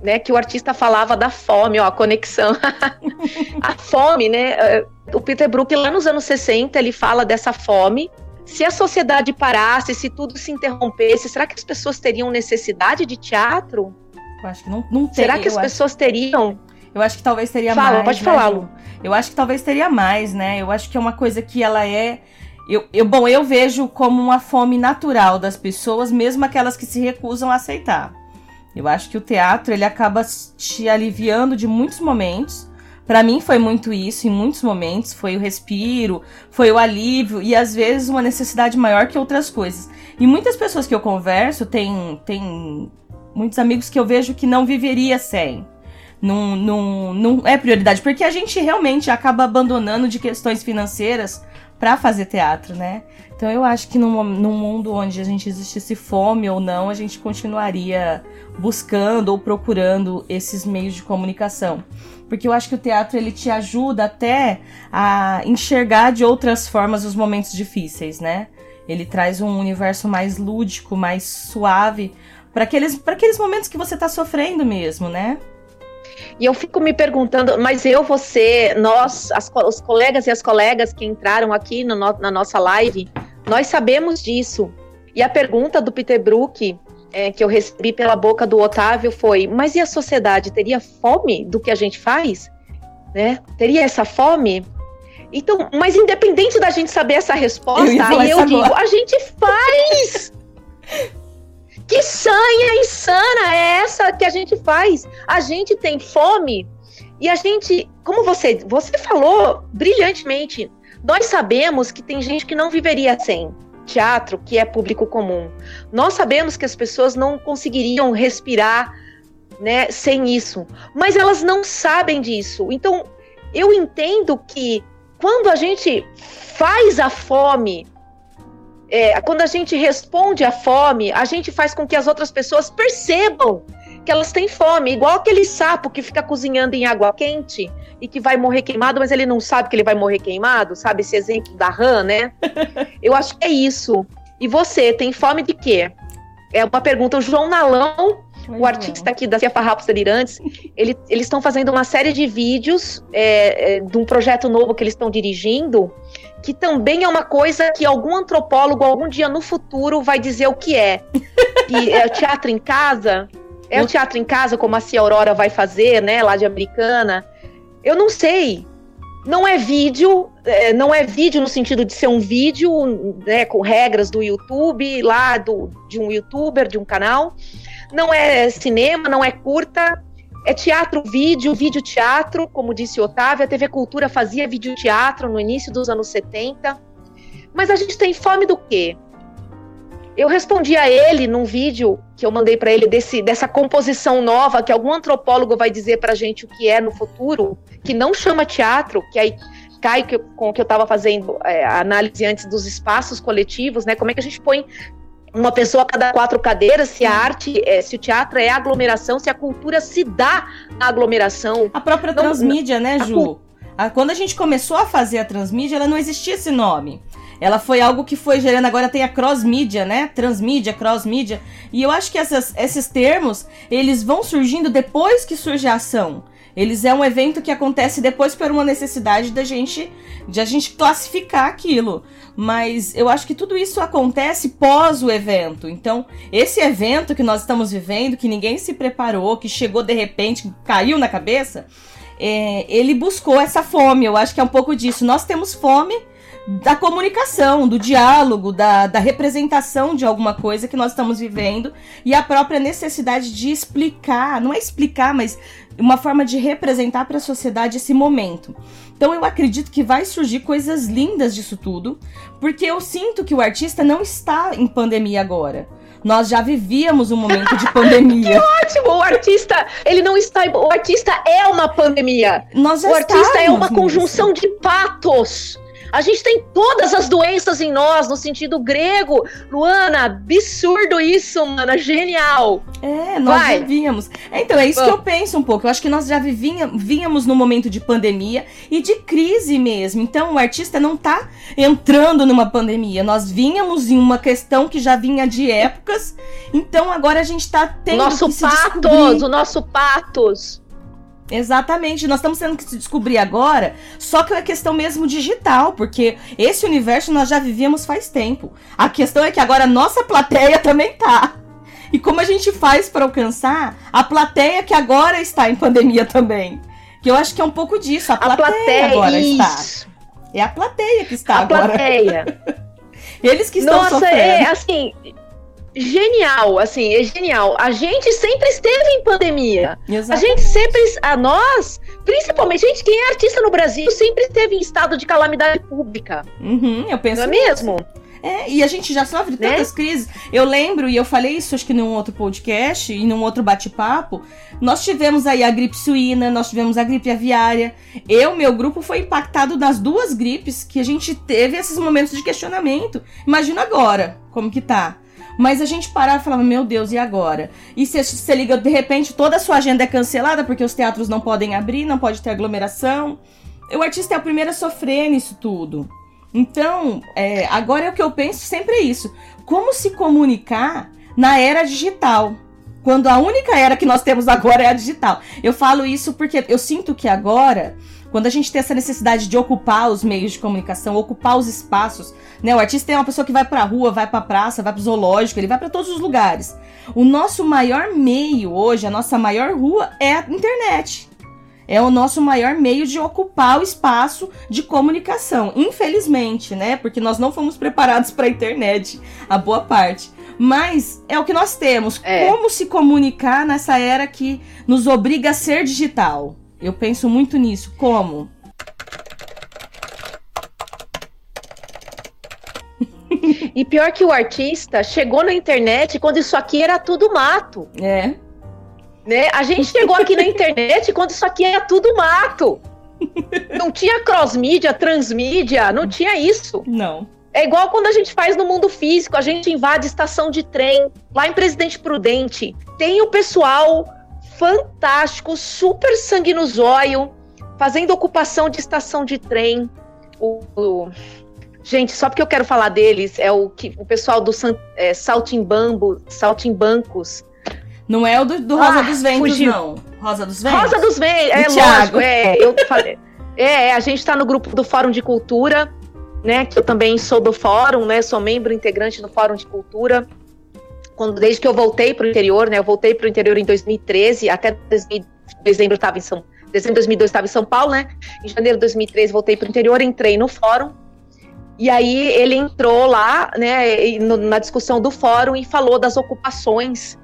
[SPEAKER 7] né, que o artista falava da fome, ó, a conexão. a fome, né? O Peter Brook, lá nos anos 60, ele fala dessa fome. Se a sociedade parasse, se tudo se interrompesse, será que as pessoas teriam necessidade de teatro?
[SPEAKER 6] Eu acho que não, não
[SPEAKER 7] teria. Será que as pessoas acho... teriam?
[SPEAKER 6] Eu acho que talvez teria
[SPEAKER 7] Fala,
[SPEAKER 6] mais.
[SPEAKER 7] Pode né, falar, Lu.
[SPEAKER 6] Eu acho que talvez teria mais, né? Eu acho que é uma coisa que ela é. Eu, eu, bom, eu vejo como uma fome natural das pessoas, mesmo aquelas que se recusam a aceitar. Eu acho que o teatro ele acaba te aliviando de muitos momentos. Para mim foi muito isso, em muitos momentos foi o respiro, foi o alívio e às vezes uma necessidade maior que outras coisas. E muitas pessoas que eu converso tem tem muitos amigos que eu vejo que não viveria sem. Não, não, não é prioridade, porque a gente realmente acaba abandonando de questões financeiras para fazer teatro, né? Então eu acho que num, num mundo onde a gente existisse fome ou não, a gente continuaria buscando ou procurando esses meios de comunicação. Porque eu acho que o teatro ele te ajuda até a enxergar de outras formas os momentos difíceis, né? Ele traz um universo mais lúdico, mais suave para aqueles, aqueles momentos que você tá sofrendo mesmo, né?
[SPEAKER 7] E eu fico me perguntando, mas eu, você, nós, as, os colegas e as colegas que entraram aqui no, na nossa live, nós sabemos disso. E a pergunta do Peter Brook, é, que eu recebi pela boca do Otávio, foi: mas e a sociedade teria fome do que a gente faz? Né? Teria essa fome? Então, mas independente da gente saber essa resposta, eu aí eu digo: a gente faz! Que sanha insana é essa que a gente faz? A gente tem fome e a gente, como você, você falou brilhantemente, nós sabemos que tem gente que não viveria sem teatro, que é público comum. Nós sabemos que as pessoas não conseguiriam respirar, né, sem isso, mas elas não sabem disso. Então, eu entendo que quando a gente faz a fome é, quando a gente responde à fome, a gente faz com que as outras pessoas percebam que elas têm fome, igual aquele sapo que fica cozinhando em água quente e que vai morrer queimado, mas ele não sabe que ele vai morrer queimado, sabe esse exemplo da rã, né? Eu acho que é isso. E você, tem fome de quê? É uma pergunta. O João Nalão, o artista aqui da Cia Farrapos Delirantes, ele, eles estão fazendo uma série de vídeos é, é, de um projeto novo que eles estão dirigindo, que também é uma coisa que algum antropólogo algum dia no futuro vai dizer o que é. Que é o teatro em casa, é o teatro em casa como a Cia Aurora vai fazer, né, lá de Americana. Eu não sei. Não é vídeo, é, não é vídeo no sentido de ser um vídeo, né, com regras do YouTube, lá do, de um youtuber, de um canal. Não é cinema, não é curta, é teatro, vídeo, vídeo teatro, como disse Otávio, a TV Cultura fazia vídeo teatro no início dos anos 70. Mas a gente tem fome do quê? Eu respondi a ele num vídeo que eu mandei para ele desse, dessa composição nova que algum antropólogo vai dizer para a gente o que é no futuro, que não chama teatro, que aí cai com o que eu estava fazendo é, a análise antes dos espaços coletivos, né? Como é que a gente põe uma pessoa a cada quatro cadeiras, se a arte, é, se o teatro é aglomeração, se a cultura se dá na aglomeração.
[SPEAKER 6] A própria não, transmídia, né, Ju? A, quando a gente começou a fazer a transmídia, ela não existia esse nome. Ela foi algo que foi gerando, agora tem a cross-mídia, né? Transmídia, cross-mídia. E eu acho que essas, esses termos, eles vão surgindo depois que surge a ação. Eles é um evento que acontece depois por uma necessidade da gente de a gente classificar aquilo. Mas eu acho que tudo isso acontece pós o evento. Então, esse evento que nós estamos vivendo, que ninguém se preparou, que chegou de repente, caiu na cabeça, é, ele buscou essa fome. Eu acho que é um pouco disso. Nós temos fome da comunicação, do diálogo, da, da representação de alguma coisa que nós estamos vivendo e a própria necessidade de explicar, não é explicar, mas uma forma de representar para a sociedade esse momento. Então eu acredito que vai surgir coisas lindas disso tudo, porque eu sinto que o artista não está em pandemia agora. Nós já vivíamos um momento de pandemia.
[SPEAKER 7] que ótimo! O artista, ele não está. O artista é uma pandemia.
[SPEAKER 6] Nós já
[SPEAKER 7] o artista é uma conjunção de patos a gente tem todas as doenças em nós, no sentido grego. Luana, absurdo isso, mana, genial.
[SPEAKER 6] É, nós Vai. vivíamos. Então, é isso Bom. que eu penso um pouco. Eu acho que nós já vivíamos num momento de pandemia e de crise mesmo. Então, o artista não tá entrando numa pandemia. Nós vínhamos em uma questão que já vinha de épocas. Então, agora a gente tá tendo
[SPEAKER 7] nosso
[SPEAKER 6] que se
[SPEAKER 7] patos, o nosso patos.
[SPEAKER 6] Exatamente, nós estamos tendo que se descobrir agora, só que é questão mesmo digital, porque esse universo nós já vivíamos faz tempo. A questão é que agora a nossa plateia também tá. E como a gente faz para alcançar a plateia que agora está em pandemia também? Que eu acho que é um pouco disso, a plateia, a plateia agora isso. está. É a plateia que está
[SPEAKER 7] a
[SPEAKER 6] agora.
[SPEAKER 7] A plateia.
[SPEAKER 6] Eles que estão
[SPEAKER 7] Nossa,
[SPEAKER 6] sofrendo.
[SPEAKER 7] é assim, genial, assim, é genial. A gente sempre esteve em pandemia. Exatamente. A gente sempre, a nós, principalmente, gente, quem é artista no Brasil, sempre esteve em estado de calamidade pública.
[SPEAKER 6] Uhum, eu penso.
[SPEAKER 7] Não é mesmo?
[SPEAKER 6] É, e a gente já sofre né? tantas crises. Eu lembro, e eu falei isso acho que num outro podcast e num outro bate-papo. Nós tivemos aí a gripe suína, nós tivemos a gripe aviária. Eu, meu grupo, foi impactado nas duas gripes que a gente teve esses momentos de questionamento. Imagina agora como que tá. Mas a gente parava e falava, meu Deus, e agora? E se você liga, de repente, toda a sua agenda é cancelada porque os teatros não podem abrir, não pode ter aglomeração. O artista é o primeiro a sofrer nisso tudo. Então, é, agora é o que eu penso sempre é isso. Como se comunicar na era digital? Quando a única era que nós temos agora é a digital. Eu falo isso porque eu sinto que agora quando a gente tem essa necessidade de ocupar os meios de comunicação, ocupar os espaços, né? O artista é uma pessoa que vai pra rua, vai pra praça, vai pro zoológico, ele vai para todos os lugares. O nosso maior meio hoje, a nossa maior rua é a internet. É o nosso maior meio de ocupar o espaço de comunicação. Infelizmente, né? Porque nós não fomos preparados para a internet, a boa parte. Mas é o que nós temos. É. Como se comunicar nessa era que nos obriga a ser digital? Eu penso muito nisso. Como?
[SPEAKER 7] E pior que o artista chegou na internet quando isso aqui era tudo mato.
[SPEAKER 6] É.
[SPEAKER 7] Né? A gente chegou aqui na internet quando isso aqui era tudo mato. Não tinha cross-mídia, transmídia, não tinha isso.
[SPEAKER 6] Não.
[SPEAKER 7] É igual quando a gente faz no mundo físico, a gente invade estação de trem, lá em Presidente Prudente. Tem o pessoal fantástico, super sangue no zóio, fazendo ocupação de estação de trem. O, o, gente, só porque eu quero falar deles, é o que o pessoal do é, Saltimbambo, Saltimbancos.
[SPEAKER 6] Não é o do, do Rosa ah, dos Ventos, fugiu. não. Rosa dos Ventos?
[SPEAKER 7] Rosa dos Ventos, é lógico, é, eu falei. É, a gente está no grupo do Fórum de Cultura, né? Que eu também sou do Fórum, né? Sou membro integrante do Fórum de Cultura quando, desde que eu voltei para o interior, né? Eu voltei para o interior em 2013, até dezembro estava em São dezembro de 2002 estava em São Paulo, né? Em janeiro de 2013 voltei para o interior, entrei no fórum. E aí ele entrou lá, né, na discussão do fórum e falou das ocupações,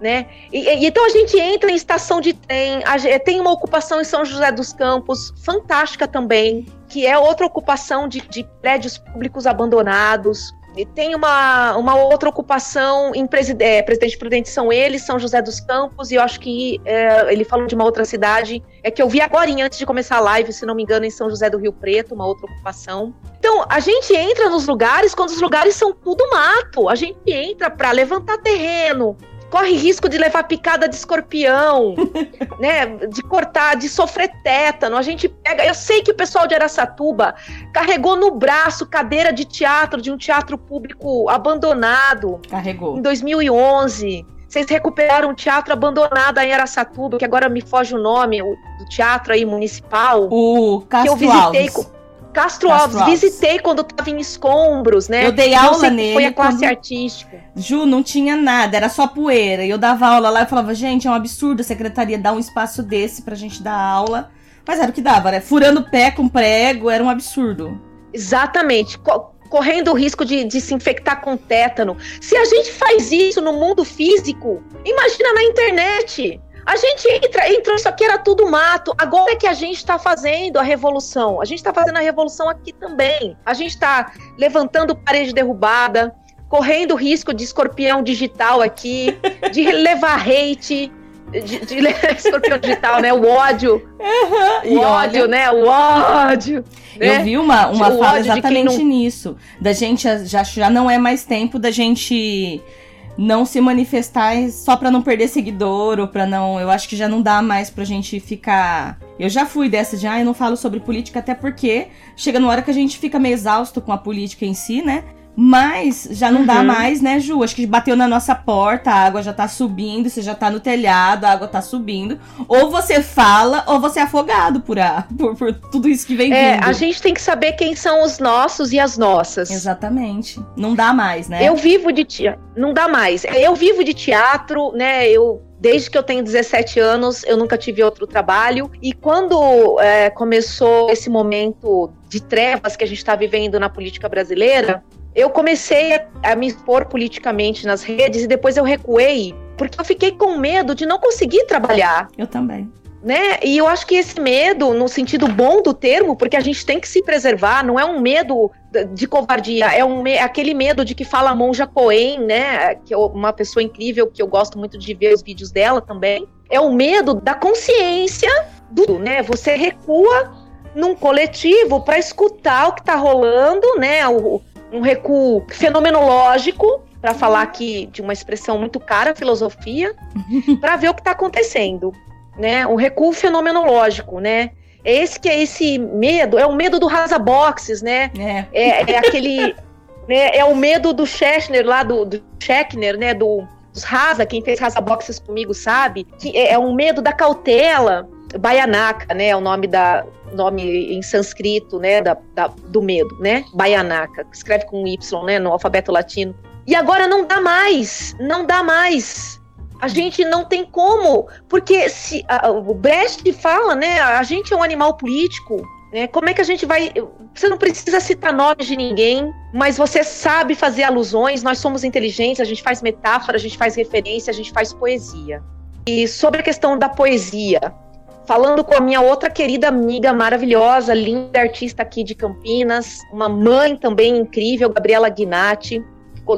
[SPEAKER 7] né? E, e, então a gente entra em estação de trem, a, tem uma ocupação em São José dos Campos, fantástica também, que é outra ocupação de, de prédios públicos abandonados. Tem uma, uma outra ocupação em Preside é, Presidente Prudente são eles, São José dos Campos, e eu acho que é, ele falou de uma outra cidade, é que eu vi agora antes de começar a live, se não me engano, em São José do Rio Preto, uma outra ocupação. Então, a gente entra nos lugares quando os lugares são tudo mato. A gente entra para levantar terreno, corre risco de levar picada de escorpião, né? De cortar, de sofrer tétano. A gente pega. Eu sei que o pessoal de Aracatuba carregou no braço cadeira de teatro de um teatro público abandonado.
[SPEAKER 6] Carregou.
[SPEAKER 7] Em 2011. Vocês recuperaram um teatro abandonado em Aracatuba, que agora me foge o nome, o, do teatro aí municipal.
[SPEAKER 6] O Castro que eu visitei.
[SPEAKER 7] Alves. Castro, Castro Alves. Alves. Visitei quando tava em escombros, né?
[SPEAKER 6] Eu dei aula nele.
[SPEAKER 7] Foi a classe quando... artística.
[SPEAKER 6] Ju, não tinha nada, era só poeira. E eu dava aula lá e falava, gente, é um absurdo a secretaria dar um espaço desse pra gente dar aula. Mas era o que dava, né? Furando pé com prego, era um absurdo.
[SPEAKER 7] Exatamente. correndo o risco de, de se infectar com tétano. Se a gente faz isso no mundo físico, imagina na internet. A gente entra, entrou, isso aqui era tudo mato. Agora é que a gente está fazendo a revolução. A gente está fazendo a revolução aqui também. A gente está levantando parede derrubada, correndo risco de escorpião digital aqui, de levar hate. De, de escorpião digital, né? O ódio. Uhum, o ódio, né? O ódio.
[SPEAKER 6] Né? Eu vi uma, uma fala exatamente não... nisso. Da gente já, já não é mais tempo da gente não se manifestar só para não perder seguidor ou para não, eu acho que já não dá mais pra gente ficar eu já fui dessa de, ah, eu não falo sobre política até porque chega numa hora que a gente fica meio exausto com a política em si, né? Mas já não uhum. dá mais, né, Ju? Acho que bateu na nossa porta, a água já tá subindo, você já tá no telhado, a água tá subindo. Ou você fala, ou você é afogado por, a, por, por tudo isso que vem é, vindo.
[SPEAKER 7] A gente tem que saber quem são os nossos e as nossas.
[SPEAKER 6] Exatamente. Não dá mais, né?
[SPEAKER 7] Eu vivo de teatro. Não dá mais. Eu vivo de teatro, né? Eu Desde que eu tenho 17 anos, eu nunca tive outro trabalho. E quando é, começou esse momento de trevas que a gente está vivendo na política brasileira, eu comecei a, a, me expor politicamente nas redes e depois eu recuei, porque eu fiquei com medo de não conseguir trabalhar.
[SPEAKER 6] Eu também.
[SPEAKER 7] né? E eu acho que esse medo, no sentido bom do termo, porque a gente tem que se preservar, não é um medo de covardia, é um aquele medo de que fala a Monja Coen, né? Que é uma pessoa incrível que eu gosto muito de ver os vídeos dela também. É o medo da consciência do, né? Você recua num coletivo para escutar o que está rolando, né? O, um recuo fenomenológico para falar aqui de uma expressão muito cara, filosofia, para ver o que está acontecendo né? Um recuo fenomenológico, né? É esse que é esse medo, é o medo do rasa-boxes, né? É, é, é aquele. né, é o medo do Schechner lá, do, do Schechner, né? Do, dos rasa, quem fez rasa-boxes comigo sabe, que é, é um medo da cautela. Baianaka, né? É o nome da nome em sânscrito, né? Da, da, do medo, né? Baianaka, escreve com Y, né? No alfabeto latino. E agora não dá mais, não dá mais. A gente não tem como, porque se a, o Brecht fala, né? A gente é um animal político, né? Como é que a gente vai? Você não precisa citar nomes de ninguém, mas você sabe fazer alusões. Nós somos inteligentes, a gente faz metáfora, a gente faz referência, a gente faz poesia. E sobre a questão da poesia, falando com a minha outra querida amiga maravilhosa, linda artista aqui de Campinas, uma mãe também incrível, Gabriela Guinatti,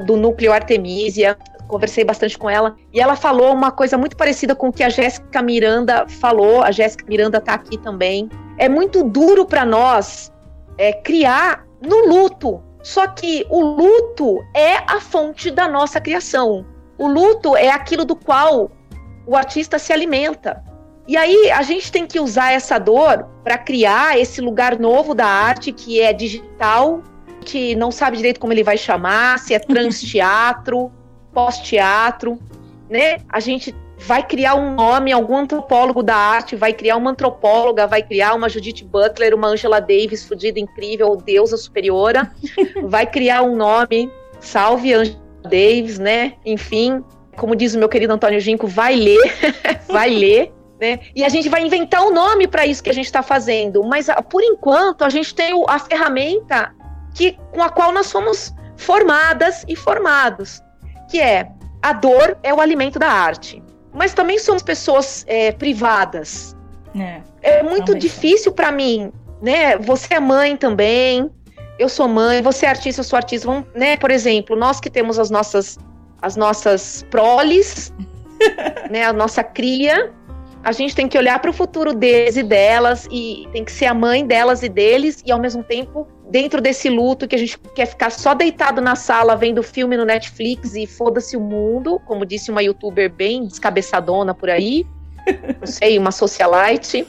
[SPEAKER 7] do Núcleo Artemisia conversei bastante com ela, e ela falou uma coisa muito parecida com o que a Jéssica Miranda falou. A Jéssica Miranda está aqui também. É muito duro para nós é, criar no luto. Só que o luto é a fonte da nossa criação. O luto é aquilo do qual o artista se alimenta. E aí a gente tem que usar essa dor para criar esse lugar novo da arte que é digital, que não sabe direito como ele vai chamar, se é transteatro, pós-teatro, né? A gente vai criar um nome, algum antropólogo da arte vai criar uma antropóloga, vai criar uma Judith Butler, uma Angela Davis, fodida incrível, deusa superiora, vai criar um nome, salve Angela Davis, né? Enfim, como diz o meu querido Antônio Ginco, vai ler, vai ler. Né? E a gente vai inventar um nome para isso que a gente está fazendo, mas ah, por enquanto a gente tem a ferramenta que, com a qual nós somos formadas e formados que é a dor é o alimento da arte. Mas também somos pessoas é, privadas. É, é muito difícil para mim, né? Você é mãe também, eu sou mãe, você é artista, eu sou artista. Vamos, né? Por exemplo, nós que temos as nossas as nossas proles, né? A nossa cria, a gente tem que olhar para o futuro deles e delas e tem que ser a mãe delas e deles e ao mesmo tempo dentro desse luto que a gente quer ficar só deitado na sala vendo filme no Netflix e foda-se o mundo, como disse uma youtuber bem descabeçadona por aí, não sei, uma socialite,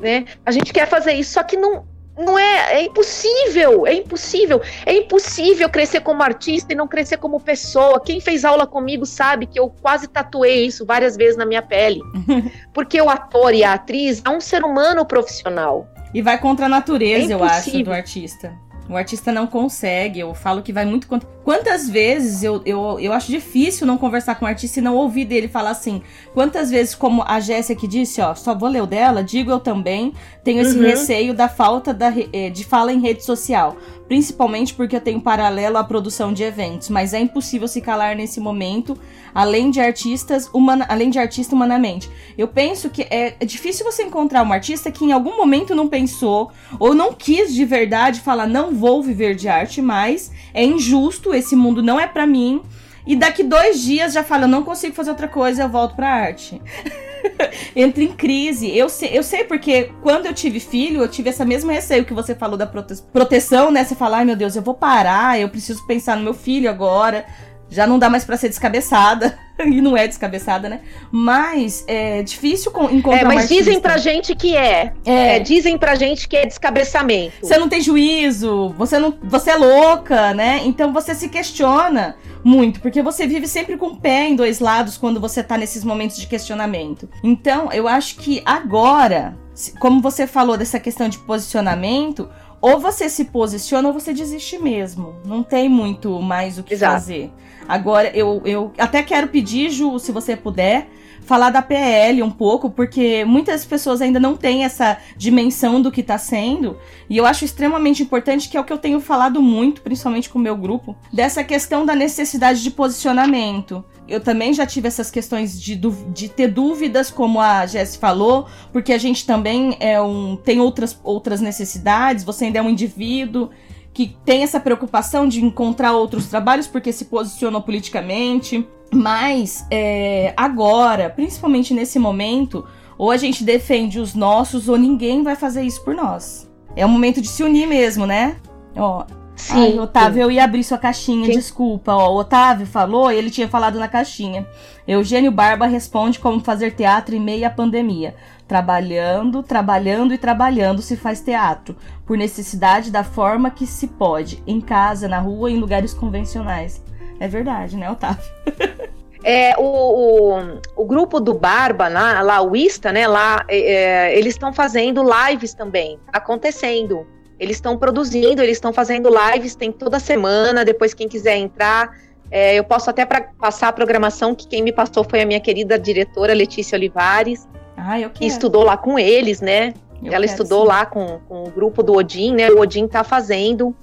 [SPEAKER 7] né? A gente quer fazer isso, só que não não é, é impossível, é impossível, é impossível crescer como artista e não crescer como pessoa. Quem fez aula comigo sabe que eu quase tatuei isso várias vezes na minha pele. Porque o ator e a atriz é um ser humano profissional.
[SPEAKER 6] E vai contra a natureza, é eu acho, do artista. O artista não consegue, eu falo que vai muito contra. Quantas vezes eu, eu, eu acho difícil não conversar com o artista e não ouvir dele falar assim. Quantas vezes, como a Jéssica que disse, ó, só vou ler o dela, digo eu também, tenho esse uhum. receio da falta da, eh, de fala em rede social principalmente porque eu tenho paralelo à produção de eventos, mas é impossível se calar nesse momento, além de artistas, humana, além de artista humanamente. Eu penso que é, é difícil você encontrar um artista que em algum momento não pensou ou não quis de verdade falar não vou viver de arte mais, é injusto, esse mundo não é para mim. E daqui dois dias já fala, não consigo fazer outra coisa, eu volto pra arte. entra em crise. Eu sei, eu sei porque quando eu tive filho, eu tive essa mesma receio que você falou da prote proteção, né? Você fala, ai meu Deus, eu vou parar, eu preciso pensar no meu filho agora. Já não dá mais para ser descabeçada. e não é descabeçada, né? Mas é difícil encontrar. É,
[SPEAKER 7] mas dizem pra gente que é. é. é. Dizem pra gente que é descabeçamento.
[SPEAKER 6] Você não tem juízo, você não. Você é louca, né? Então você se questiona muito, porque você vive sempre com o pé em dois lados quando você tá nesses momentos de questionamento. Então, eu acho que agora, como você falou dessa questão de posicionamento, ou você se posiciona ou você desiste mesmo. Não tem muito mais o que Exato. fazer. Agora, eu, eu até quero pedir, Ju, se você puder, falar da PL um pouco, porque muitas pessoas ainda não têm essa dimensão do que está sendo, e eu acho extremamente importante, que é o que eu tenho falado muito, principalmente com o meu grupo, dessa questão da necessidade de posicionamento. Eu também já tive essas questões de, de ter dúvidas, como a Jess falou, porque a gente também é um, tem outras, outras necessidades, você ainda é um indivíduo que tem essa preocupação de encontrar outros trabalhos porque se posicionou politicamente. Mas é, agora, principalmente nesse momento, ou a gente defende os nossos ou ninguém vai fazer isso por nós. É o momento de se unir mesmo, né? Ó, Sim. Ai, Otávio, eu ia abrir sua caixinha, Quem? desculpa. Ó, o Otávio falou, ele tinha falado na caixinha. Eugênio Barba responde como fazer teatro em meio à pandemia. Trabalhando, trabalhando e trabalhando se faz teatro, por necessidade da forma que se pode, em casa, na rua, em lugares convencionais. É verdade, né, Otávio?
[SPEAKER 7] É, o, o, o, grupo do Barba, lá, lá o Ista, né? Lá é, é eles estão fazendo lives também, acontecendo. Eles estão produzindo, eles estão fazendo lives, tem toda semana. Depois, quem quiser entrar, é, eu posso até pra, passar a programação, que quem me passou foi a minha querida diretora Letícia Olivares.
[SPEAKER 6] Ah, eu quero.
[SPEAKER 7] Que estudou lá com eles, né? Eu Ela estudou sim. lá com, com o grupo do Odin, né? O Odin tá fazendo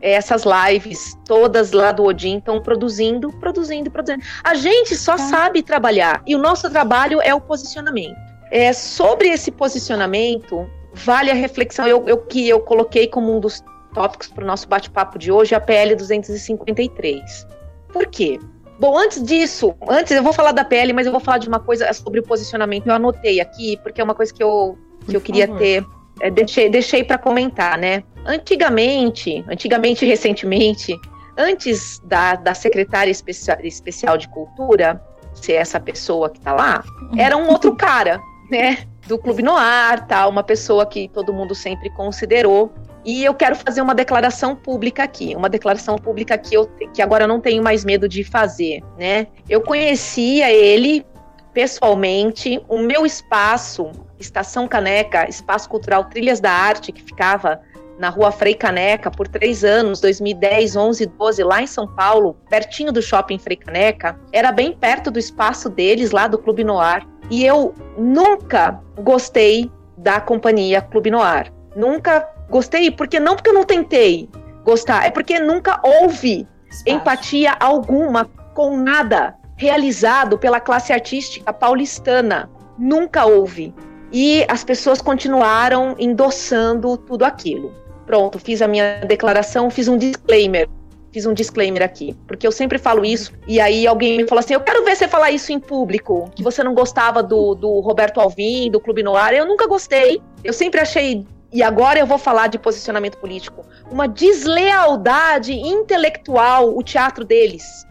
[SPEAKER 7] essas lives todas lá do Odin estão produzindo, produzindo, produzindo. A gente só tá. sabe trabalhar e o nosso trabalho é o posicionamento. É, sobre esse posicionamento, vale a reflexão eu, eu que eu coloquei como um dos tópicos para o nosso bate-papo de hoje, a PL 253. Por quê? Bom, antes disso, antes eu vou falar da PL, mas eu vou falar de uma coisa sobre o posicionamento. Eu anotei aqui, porque é uma coisa que eu, que eu queria ter é, deixei, deixei para comentar, né? Antigamente, antigamente recentemente, antes da, da secretária especial, especial de cultura ser essa pessoa que tá lá, era um outro cara, né? Do Clube Noir, tá? Uma pessoa que todo mundo sempre considerou. E eu quero fazer uma declaração pública aqui, uma declaração pública que eu que agora eu não tenho mais medo de fazer, né? Eu conhecia ele pessoalmente, o meu espaço Estação Caneca, Espaço Cultural Trilhas da Arte, que ficava na rua Frei Caneca por três anos, 2010, 11, 12, lá em São Paulo, pertinho do shopping Frei Caneca, era bem perto do espaço deles, lá do Clube Noir. E eu nunca gostei da companhia Clube Noir. Nunca gostei, porque não porque eu não tentei gostar, é porque nunca houve espaço. empatia alguma com nada realizado pela classe artística paulistana. Nunca houve e as pessoas continuaram endossando tudo aquilo. Pronto, fiz a minha declaração, fiz um disclaimer. Fiz um disclaimer aqui, porque eu sempre falo isso, e aí alguém me falou assim: Eu quero ver você falar isso em público, que você não gostava do, do Roberto Alvim, do Clube Noir. Eu nunca gostei. Eu sempre achei e agora eu vou falar de posicionamento político, uma deslealdade intelectual o teatro deles.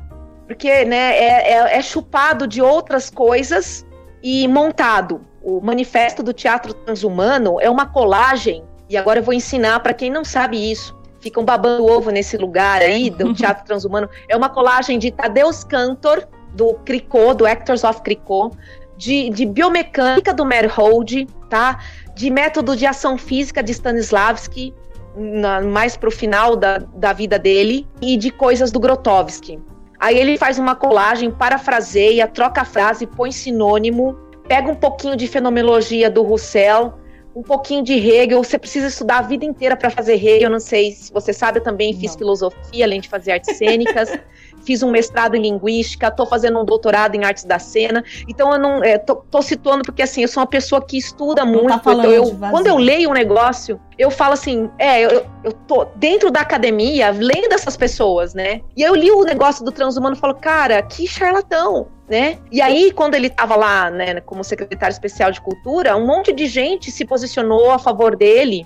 [SPEAKER 7] Porque né, é, é, é, chupado de outras coisas e montado o Manifesto do Teatro Transhumano é uma colagem, e agora eu vou ensinar para quem não sabe isso. Ficam babando ovo nesse lugar aí do Teatro Transhumano. É uma colagem de Tadeusz Cantor, do Cricô, do Actors of Cricô, de, de biomecânica do Merhold, tá? De método de ação física de Stanislavski, na, mais pro final da, da vida dele, e de coisas do Grotowski. Aí ele faz uma colagem, parafraseia, troca a frase, põe sinônimo pega um pouquinho de fenomenologia do Russell, um pouquinho de Hegel. Você precisa estudar a vida inteira para fazer Hegel. Não sei se você sabe, eu também fiz Não. filosofia, além de fazer artes cênicas. fiz um mestrado em linguística, estou fazendo um doutorado em artes da cena. Então eu não é, tô, tô, situando porque assim, eu sou uma pessoa que estuda não tá muito. Tá então eu, quando eu leio um negócio, eu falo assim, é, eu, eu tô dentro da academia lendo essas pessoas, né? E eu li o negócio do transhumano e falo, cara, que charlatão né? E aí, quando ele estava lá, né, como secretário especial de cultura, um monte de gente se posicionou a favor dele.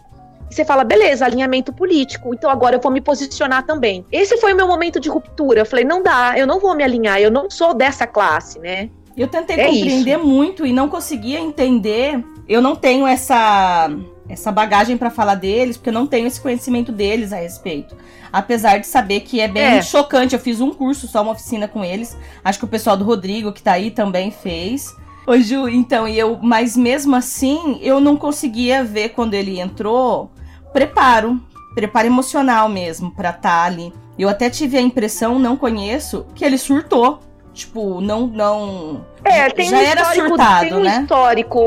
[SPEAKER 7] E você fala, beleza, alinhamento político, então agora eu vou me posicionar também. Esse foi o meu momento de ruptura. Eu falei, não dá, eu não vou me alinhar, eu não sou dessa classe, né?
[SPEAKER 6] Eu tentei é compreender isso. muito e não conseguia entender. Eu não tenho essa essa bagagem para falar deles, porque eu não tenho esse conhecimento deles a respeito. Apesar de saber que é bem é. chocante. Eu fiz um curso, só uma oficina com eles. Acho que o pessoal do Rodrigo, que tá aí, também fez. Ô, Ju, então, e eu, mas mesmo assim, eu não conseguia ver quando ele entrou preparo, preparo emocional mesmo para estar tá ali. Eu até tive a impressão, não conheço, que ele surtou. Tipo, não, não.
[SPEAKER 7] É, tem
[SPEAKER 6] Já
[SPEAKER 7] um
[SPEAKER 6] era surtado,
[SPEAKER 7] tem um
[SPEAKER 6] né?
[SPEAKER 7] histórico.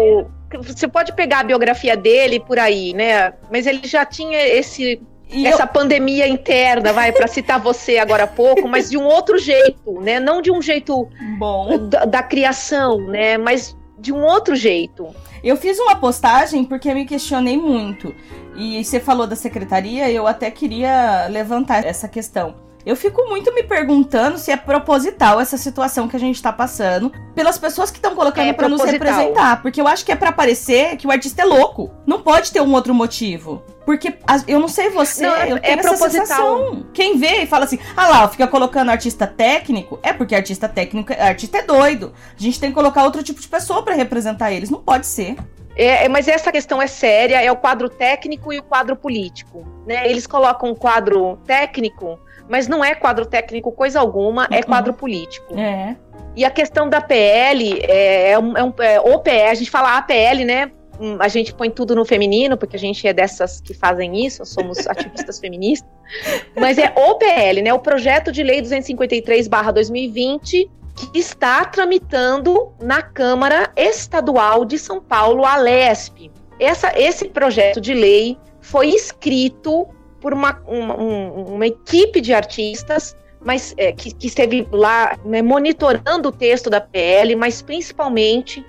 [SPEAKER 7] Você pode pegar a biografia dele por aí, né? Mas ele já tinha esse
[SPEAKER 6] E
[SPEAKER 7] essa
[SPEAKER 6] eu-
[SPEAKER 7] pandemia interna, vai, para citar você agora há pouco, mas de um outro jeito, né? Não de um jeito
[SPEAKER 6] Bom.
[SPEAKER 7] da, da criação, né? Mas de um outro jeito.
[SPEAKER 6] Eu fiz uma postagem porque eu me questionei muito. E você falou da secretaria, eu até queria levantar essa questão. Eu fico muito me perguntando se é proposital essa situação que a gente tá passando pelas pessoas que estão colocando
[SPEAKER 7] É
[SPEAKER 6] pra nos representar. Porque eu acho que é pra parecer que o artista é louco. Não pode ter um outro motivo. Porque eu não sei você,
[SPEAKER 7] Não, é-
[SPEAKER 6] eu
[SPEAKER 7] é
[SPEAKER 6] tenho essa
[SPEAKER 7] proposital.
[SPEAKER 6] sensação. Quem vê e fala assim, ah lá, fica colocando artista técnico, é porque artista técnico, artista é doido. A gente tem que colocar outro tipo de pessoa pra representar eles. Não pode ser.
[SPEAKER 7] É, é, mas essa questão é séria, é o quadro técnico e o quadro político. Né? Eles colocam um quadro técnico, mas não é quadro técnico coisa alguma, é
[SPEAKER 6] Uhum.
[SPEAKER 7] quadro político.
[SPEAKER 6] É.
[SPEAKER 7] E a questão da PL é, é um, é um é, OPL, a gente fala APL, né? Hum, A gente põe tudo no feminino, porque a gente é dessas que fazem isso, somos ativistas feministas. Mas é OPL, né? O projeto de lei 253/2020 que está tramitando na Câmara Estadual de São Paulo, a LESP. Essa, esse projeto de lei foi escrito por uma, uma, um- uma equipe de artistas mas é, que, que esteve lá né, monitorando o texto da PL, mas principalmente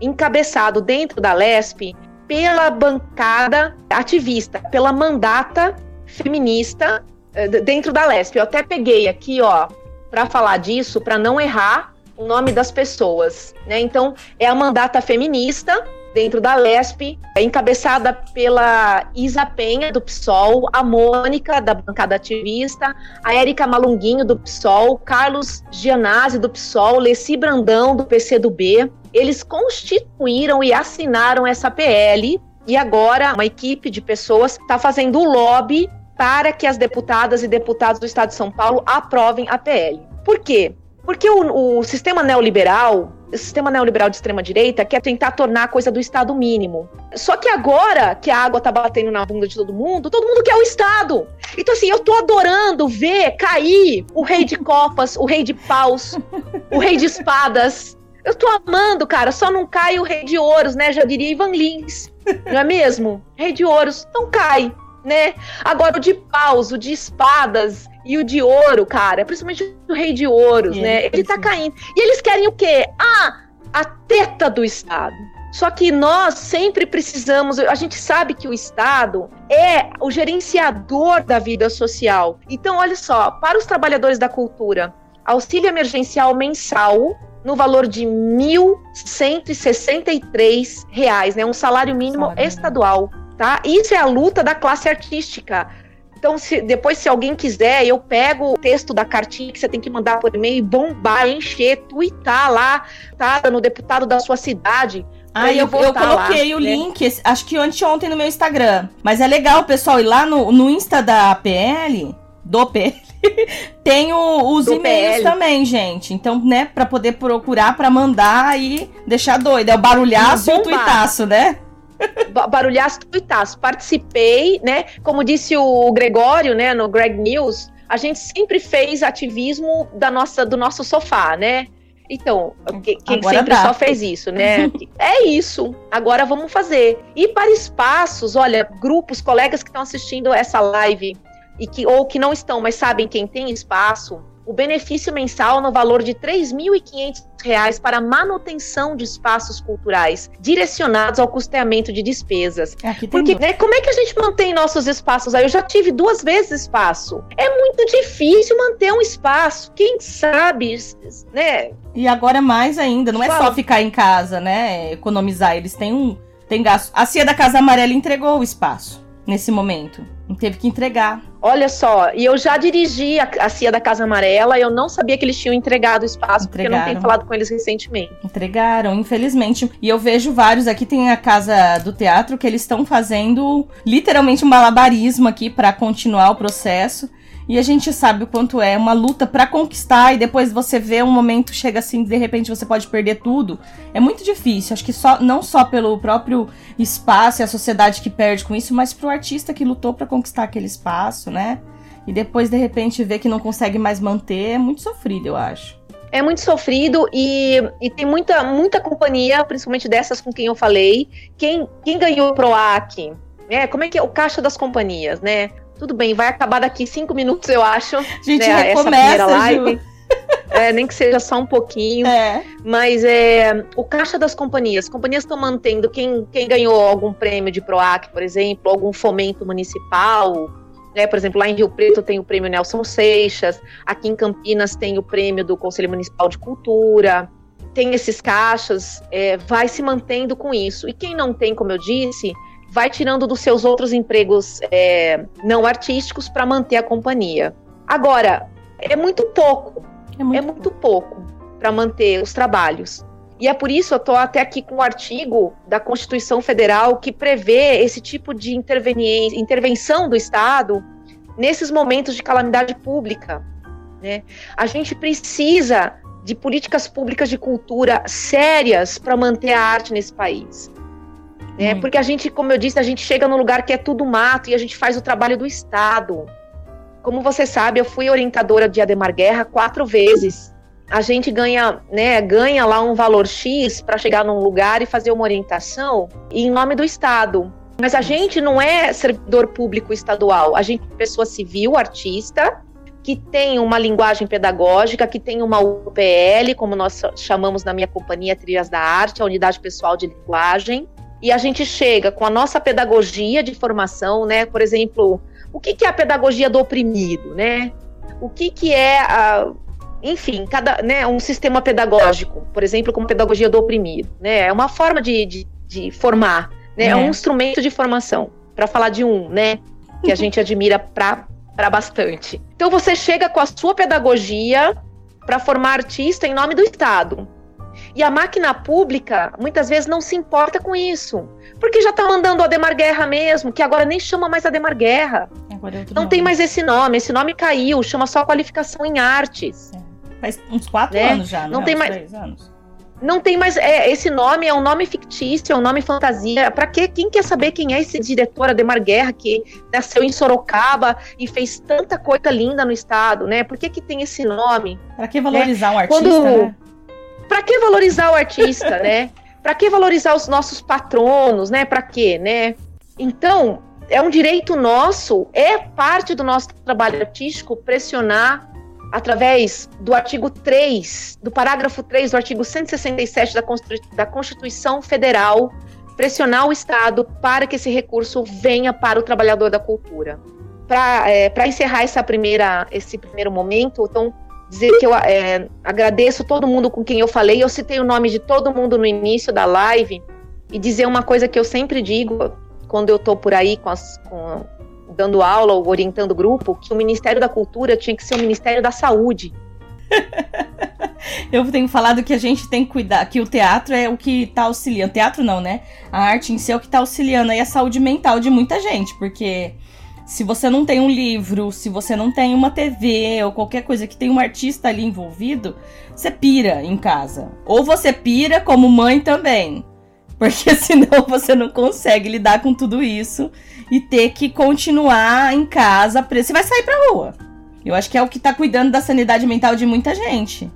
[SPEAKER 7] encabeçado dentro da LESP pela bancada ativista, pela mandata feminista d- dentro da LESP. Eu até peguei aqui, ó, para falar disso, para não errar o nome das pessoas, né? Então, é a mandata feminista dentro da LESP, é encabeçada pela Isa Penha do PSOL, a Mônica da bancada ativista, a Érica Malunguinho do PSOL, Carlos Gianazzi do PSOL, Leci Brandão do PCdoB. Eles constituíram e assinaram essa PL e agora uma equipe de pessoas está fazendo o lobby para que as deputadas e deputados do Estado de São Paulo aprovem a PL. Por quê? Porque o, o sistema neoliberal, o sistema neoliberal de extrema direita quer tentar tornar a coisa do Estado mínimo. Só que agora que a água tá batendo na bunda de todo mundo, todo mundo quer o Estado. Então, assim, eu tô adorando ver cair o rei de copas, o rei de paus, o rei de espadas. Eu tô amando, cara. Só não cai o rei de ouros, né? Já diria Ivan Lins. Não é mesmo? Rei de ouros não cai, né? Agora o de paus, o de espadas e o de ouro, cara, principalmente o rei de ouros,
[SPEAKER 6] E
[SPEAKER 7] né?
[SPEAKER 6] ele
[SPEAKER 7] tá caindo. E eles querem o quê? Ah, a teta do Estado. Só que nós sempre precisamos, a gente sabe que o Estado é o gerenciador da vida social. Então, olha só, para os trabalhadores da cultura, auxílio emergencial mensal no valor de 1.163 reais, né? Um salário mínimo
[SPEAKER 6] Salário mínimo.
[SPEAKER 7] estadual, tá? Isso é a luta da classe artística. Então, se, depois, se alguém quiser, eu pego o texto da cartinha que você tem que mandar por e-mail e bombar, encher, tuitar lá, tá? No deputado da sua cidade.
[SPEAKER 6] Ah, eu, eu
[SPEAKER 7] votar lá,
[SPEAKER 6] coloquei o
[SPEAKER 7] né?
[SPEAKER 6] link, acho que anteontem no meu Instagram. Mas é legal, pessoal, ir lá no, no Insta da PL, do PL, tem o- os e-mails também, gente. Então, né, pra poder procurar, pra mandar e deixar doido. É o barulhaço e o tuitaço, né?
[SPEAKER 7] Ba- Barulhaço tuitaço. Participei, né? Como disse o Gregório, né, no Greg News, a gente sempre fez ativismo da nossa, do nosso sofá, né? Então, que- quem
[SPEAKER 6] Agora
[SPEAKER 7] sempre
[SPEAKER 6] dá.
[SPEAKER 7] só fez isso, né? é isso. Agora vamos fazer. E para espaços, olha, grupos, colegas que estão assistindo essa live e que ou que não estão, mas sabem quem tem espaço, o benefício mensal no valor de R$ 3.500 reais para manutenção de espaços culturais, direcionados ao custeamento de despesas.
[SPEAKER 6] Tem
[SPEAKER 7] Porque, né, como é que a gente mantém nossos espaços aí? Eu já tive duas vezes espaço. É muito difícil manter um espaço. Quem sabe, né?
[SPEAKER 6] E agora mais ainda, não é
[SPEAKER 7] Fala.
[SPEAKER 6] só ficar em casa, né? Economizar. Eles têm um. Tem gasto. A Cia da Casa Amarela entregou o espaço nesse momento. Teve que entregar.
[SPEAKER 7] Olha só, e eu já dirigi a, a CIA da Casa Amarela, eu não sabia que eles tinham entregado o espaço, porque eu não tenho
[SPEAKER 6] Entregaram.
[SPEAKER 7] falado com eles recentemente.
[SPEAKER 6] Entregaram, infelizmente. E eu vejo vários aqui, tem a casa do teatro, que eles estão fazendo literalmente um malabarismo aqui pra continuar o processo. E a gente sabe o quanto é uma luta pra conquistar e depois você vê um momento chega assim, de repente você pode perder tudo. É muito difícil. Acho que só não só pelo próprio espaço e a sociedade que perde com isso, mas pro artista que lutou pra conquistar aquele espaço, né? E depois de repente ver que não consegue mais manter, é muito sofrido, eu acho.
[SPEAKER 7] É muito sofrido e, e tem muita, muita companhia, principalmente dessas com quem eu falei. Quem, quem ganhou o PROAC? É, como é que é o caixa das companhias, né? Tudo bem, vai acabar daqui cinco minutos, eu acho. A
[SPEAKER 6] gente né, recomeça, essa primeira live. Ju.
[SPEAKER 7] É, nem que seja só um pouquinho. É. Mas é, o caixa das companhias. As companhias estão mantendo quem, quem ganhou algum prêmio de PROAC, por exemplo, algum fomento municipal. Né? Por exemplo, lá em Rio Preto tem o prêmio Nelson Seixas, aqui em Campinas tem o prêmio do Conselho Municipal de Cultura. Tem esses caixas, é, vai se mantendo com isso. E quem não tem, como eu disse, vai tirando dos seus outros empregos é, não artísticos para manter a companhia. Agora, é muito pouco é muito, é muito pouco para manter os trabalhos. E é por isso eu estou até aqui com um artigo da Constituição Federal que prevê esse tipo de intervenção do Estado nesses momentos de calamidade pública. Né? A gente precisa de políticas públicas de cultura sérias para manter a arte nesse país. Né? Porque a gente, como eu disse, a gente chega num lugar que é tudo mato e a gente faz o trabalho do Estado. Como você sabe, eu fui orientadora de Ademar Guerra quatro vezes. A gente ganha, né, ganha lá um valor X para chegar num lugar e fazer uma orientação em nome do Estado. Mas a gente não é servidor público estadual, a gente é pessoa civil, artista, que tem uma linguagem pedagógica, que tem uma UPL, como nós chamamos na minha companhia Trilhas da Arte, a unidade pessoal de linguagem, e a gente chega com a nossa pedagogia de formação, né? Por exemplo, o que, que é a pedagogia do oprimido, né? O que, que é a, enfim, cada, né, um sistema pedagógico, por exemplo, como pedagogia do oprimido, né? É uma forma de, de, de formar, né? É. é um instrumento de formação, para falar de um, né? Que a gente admira para bastante. Então você chega com a sua pedagogia para formar artista em nome do Estado. E a máquina pública muitas vezes não se importa com isso. Porque já tá mandando o Ademar Guerra mesmo, que agora nem chama mais Ademar Guerra. É não nome. tem mais esse nome, esse nome caiu, chama só qualificação em artes.
[SPEAKER 6] É. Faz uns quatro né? anos já,
[SPEAKER 7] não, não tem mais. Anos. Não tem mais. É, esse nome é um nome fictício, é um nome fantasia. Para quê? Quem quer saber quem é esse diretor Ademar Guerra que nasceu em Sorocaba e fez tanta coisa linda no estado, né? Por que, que tem esse nome?
[SPEAKER 6] Para que valorizar né? um artista? Quando, né?
[SPEAKER 7] Para que valorizar o artista, né? Para que valorizar os nossos patronos, né? Para quê, né? Então, é um direito nosso, é parte do nosso trabalho artístico pressionar através do artigo 3, do parágrafo 3 do artigo 167 da, Constituição Federal, pressionar o Estado para que esse recurso venha para o trabalhador da cultura. Para é, encerrar essa primeira, esse primeiro momento, então, dizer que eu é, agradeço todo mundo com quem eu falei. Eu citei o nome de todo mundo no início da live e dizer uma coisa que eu sempre digo quando eu estou por aí com as, com, dando aula ou orientando grupo, que o Ministério da Cultura tinha que ser o Ministério da Saúde.
[SPEAKER 6] eu tenho falado que a gente tem que cuidar, que o teatro é o que está auxiliando. Teatro não, né? A arte em si é o que está auxiliando aí a saúde mental de muita gente, porque se você não tem um livro, se você não tem uma TV ou qualquer coisa que tem um artista ali envolvido, você pira em casa. Ou você pira como mãe também. Porque senão você não consegue lidar com tudo isso e ter que continuar em casa. Você vai sair pra rua. Eu acho que é o que tá cuidando da sanidade mental de muita gente.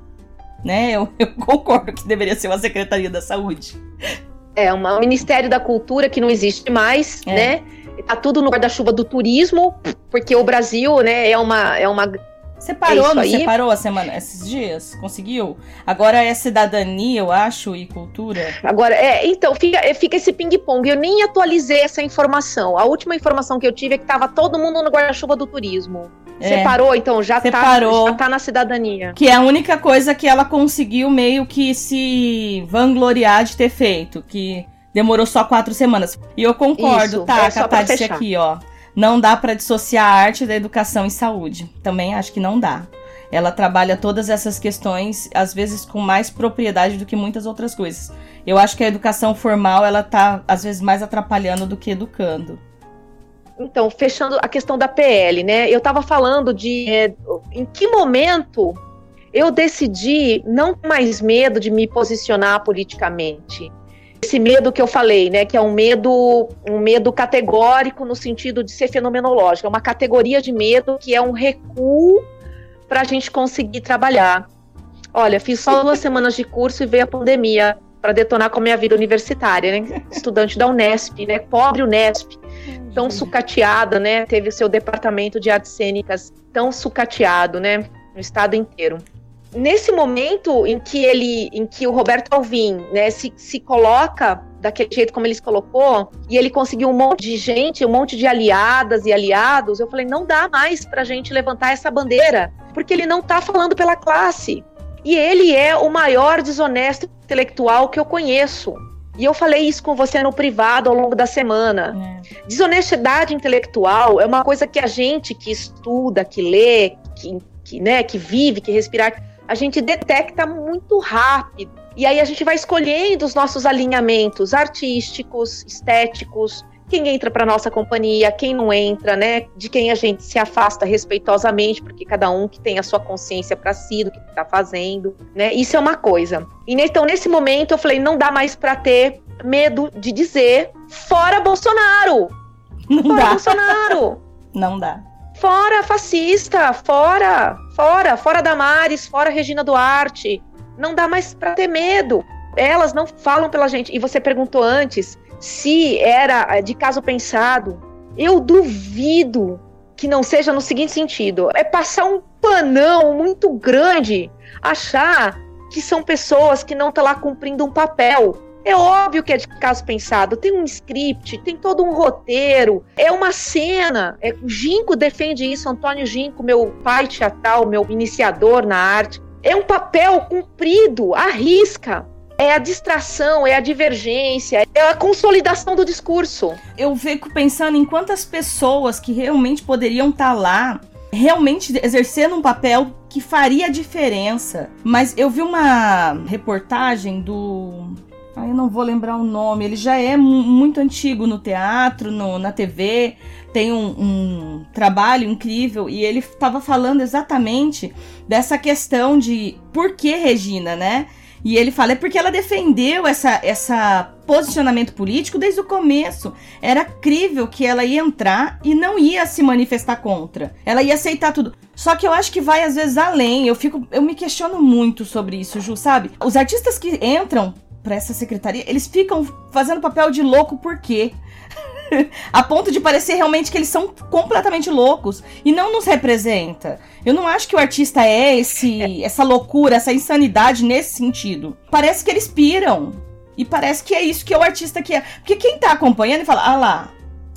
[SPEAKER 6] Né? Eu, eu concordo que deveria ser uma Secretaria da Saúde.
[SPEAKER 7] É, um Ministério da Cultura que não existe mais, é. né? Tá tudo no guarda-chuva do turismo, porque o Brasil, né, é uma, é uma
[SPEAKER 6] você parou, é não aí. parou a semana, esses dias? Conseguiu? Agora é cidadania, eu acho, e cultura.
[SPEAKER 7] Agora, é, então, fica, é, fica esse ping-pong. Eu nem atualizei essa informação. A última informação que eu tive é que tava todo mundo no guarda-chuva do turismo. É. Separou, então, já Separou, tá, já tá na cidadania.
[SPEAKER 6] Que é a única coisa que ela conseguiu meio que se vangloriar de ter feito. Que demorou só quatro semanas. E eu concordo, Isso, tá, é Catá disse aqui, ó. Não dá para dissociar a arte da educação e saúde. Também acho que não dá. Ela trabalha todas essas questões, às vezes com mais propriedade do que muitas outras coisas. Eu acho que a educação formal, ela tá, às vezes, mais atrapalhando do que educando.
[SPEAKER 7] Então, fechando a questão da PL, né? Eu estava falando de é, em que momento eu decidi não ter mais medo de me posicionar politicamente esse medo que eu falei, né, que é um medo, um medo categórico no sentido de ser fenomenológico, é uma categoria de medo que é um recuo para a gente conseguir trabalhar. Olha, fiz só duas semanas de curso e veio a pandemia para detonar com a minha vida universitária, né? Estudante da Unesp, né? Pobre Unesp, tão sucateada, né? Teve o seu departamento de artes cênicas tão sucateado, né? No estado inteiro. Nesse momento em que ele, em que o Roberto Alvim, né, se, se coloca daquele jeito como ele se colocou, e ele conseguiu um monte de gente, um monte de aliadas e aliados, eu falei, não dá mais pra gente levantar essa bandeira, porque ele não tá falando pela classe. E ele é o maior desonesto intelectual que eu conheço. E eu falei isso com você no privado ao longo da semana. É. Desonestidade intelectual é uma coisa que a gente que estuda, que lê, que, que, né, que vive, que respira, a gente detecta muito rápido. E aí a gente vai escolhendo os nossos alinhamentos artísticos, estéticos, quem entra para nossa companhia, quem não entra, né? De quem a gente se afasta respeitosamente, porque cada um que tem a sua consciência para si do que está fazendo, né? Isso é uma coisa. E então nesse momento eu falei, não dá mais para ter medo de dizer fora Bolsonaro.
[SPEAKER 6] Não
[SPEAKER 7] fora
[SPEAKER 6] dá.
[SPEAKER 7] Bolsonaro.
[SPEAKER 6] Não dá.
[SPEAKER 7] Fora fascista, fora, fora, fora Damares, fora Regina Duarte. Não dá mais para ter medo. Elas não falam pela gente. E você perguntou antes se era eh, de caso pensado. Eu duvido que não seja no seguinte sentido: é passar um panão muito grande, achar que são pessoas que não estão tá lá cumprindo um papel. É óbvio que é de caso pensado, tem um script, tem todo um roteiro, é uma cena. É, o Ginco defende isso, Antônio Ginco, meu pai teatral, meu iniciador na arte. É um papel cumprido, à risca é a distração, é a divergência, é a consolidação do discurso.
[SPEAKER 6] Eu fico pensando em quantas pessoas que realmente poderiam estar tá lá, realmente exercendo um papel que faria diferença. Mas eu vi uma reportagem do. Ah, eu não vou lembrar o nome. Ele já é muito antigo no teatro, no, na TV. Tem um, um trabalho incrível e ele estava falando exatamente dessa questão de por que Regina, né? E ele fala, é porque ela defendeu essa, essa posicionamento político desde o começo. Era crível que ela ia entrar e não ia se manifestar contra. Ela ia aceitar tudo. Só que eu acho que vai às vezes além. Eu fico, eu me questiono muito sobre isso, Ju, sabe? Os artistas que entram para essa secretaria, eles ficam fazendo papel de louco por quê? a ponto de parecer realmente que eles são completamente loucos e não nos representa. Eu não acho que o artista é esse essa loucura, essa insanidade nesse sentido. Parece que eles piram. E parece que é isso que é o artista que é. Porque quem tá acompanhando e fala, ah lá,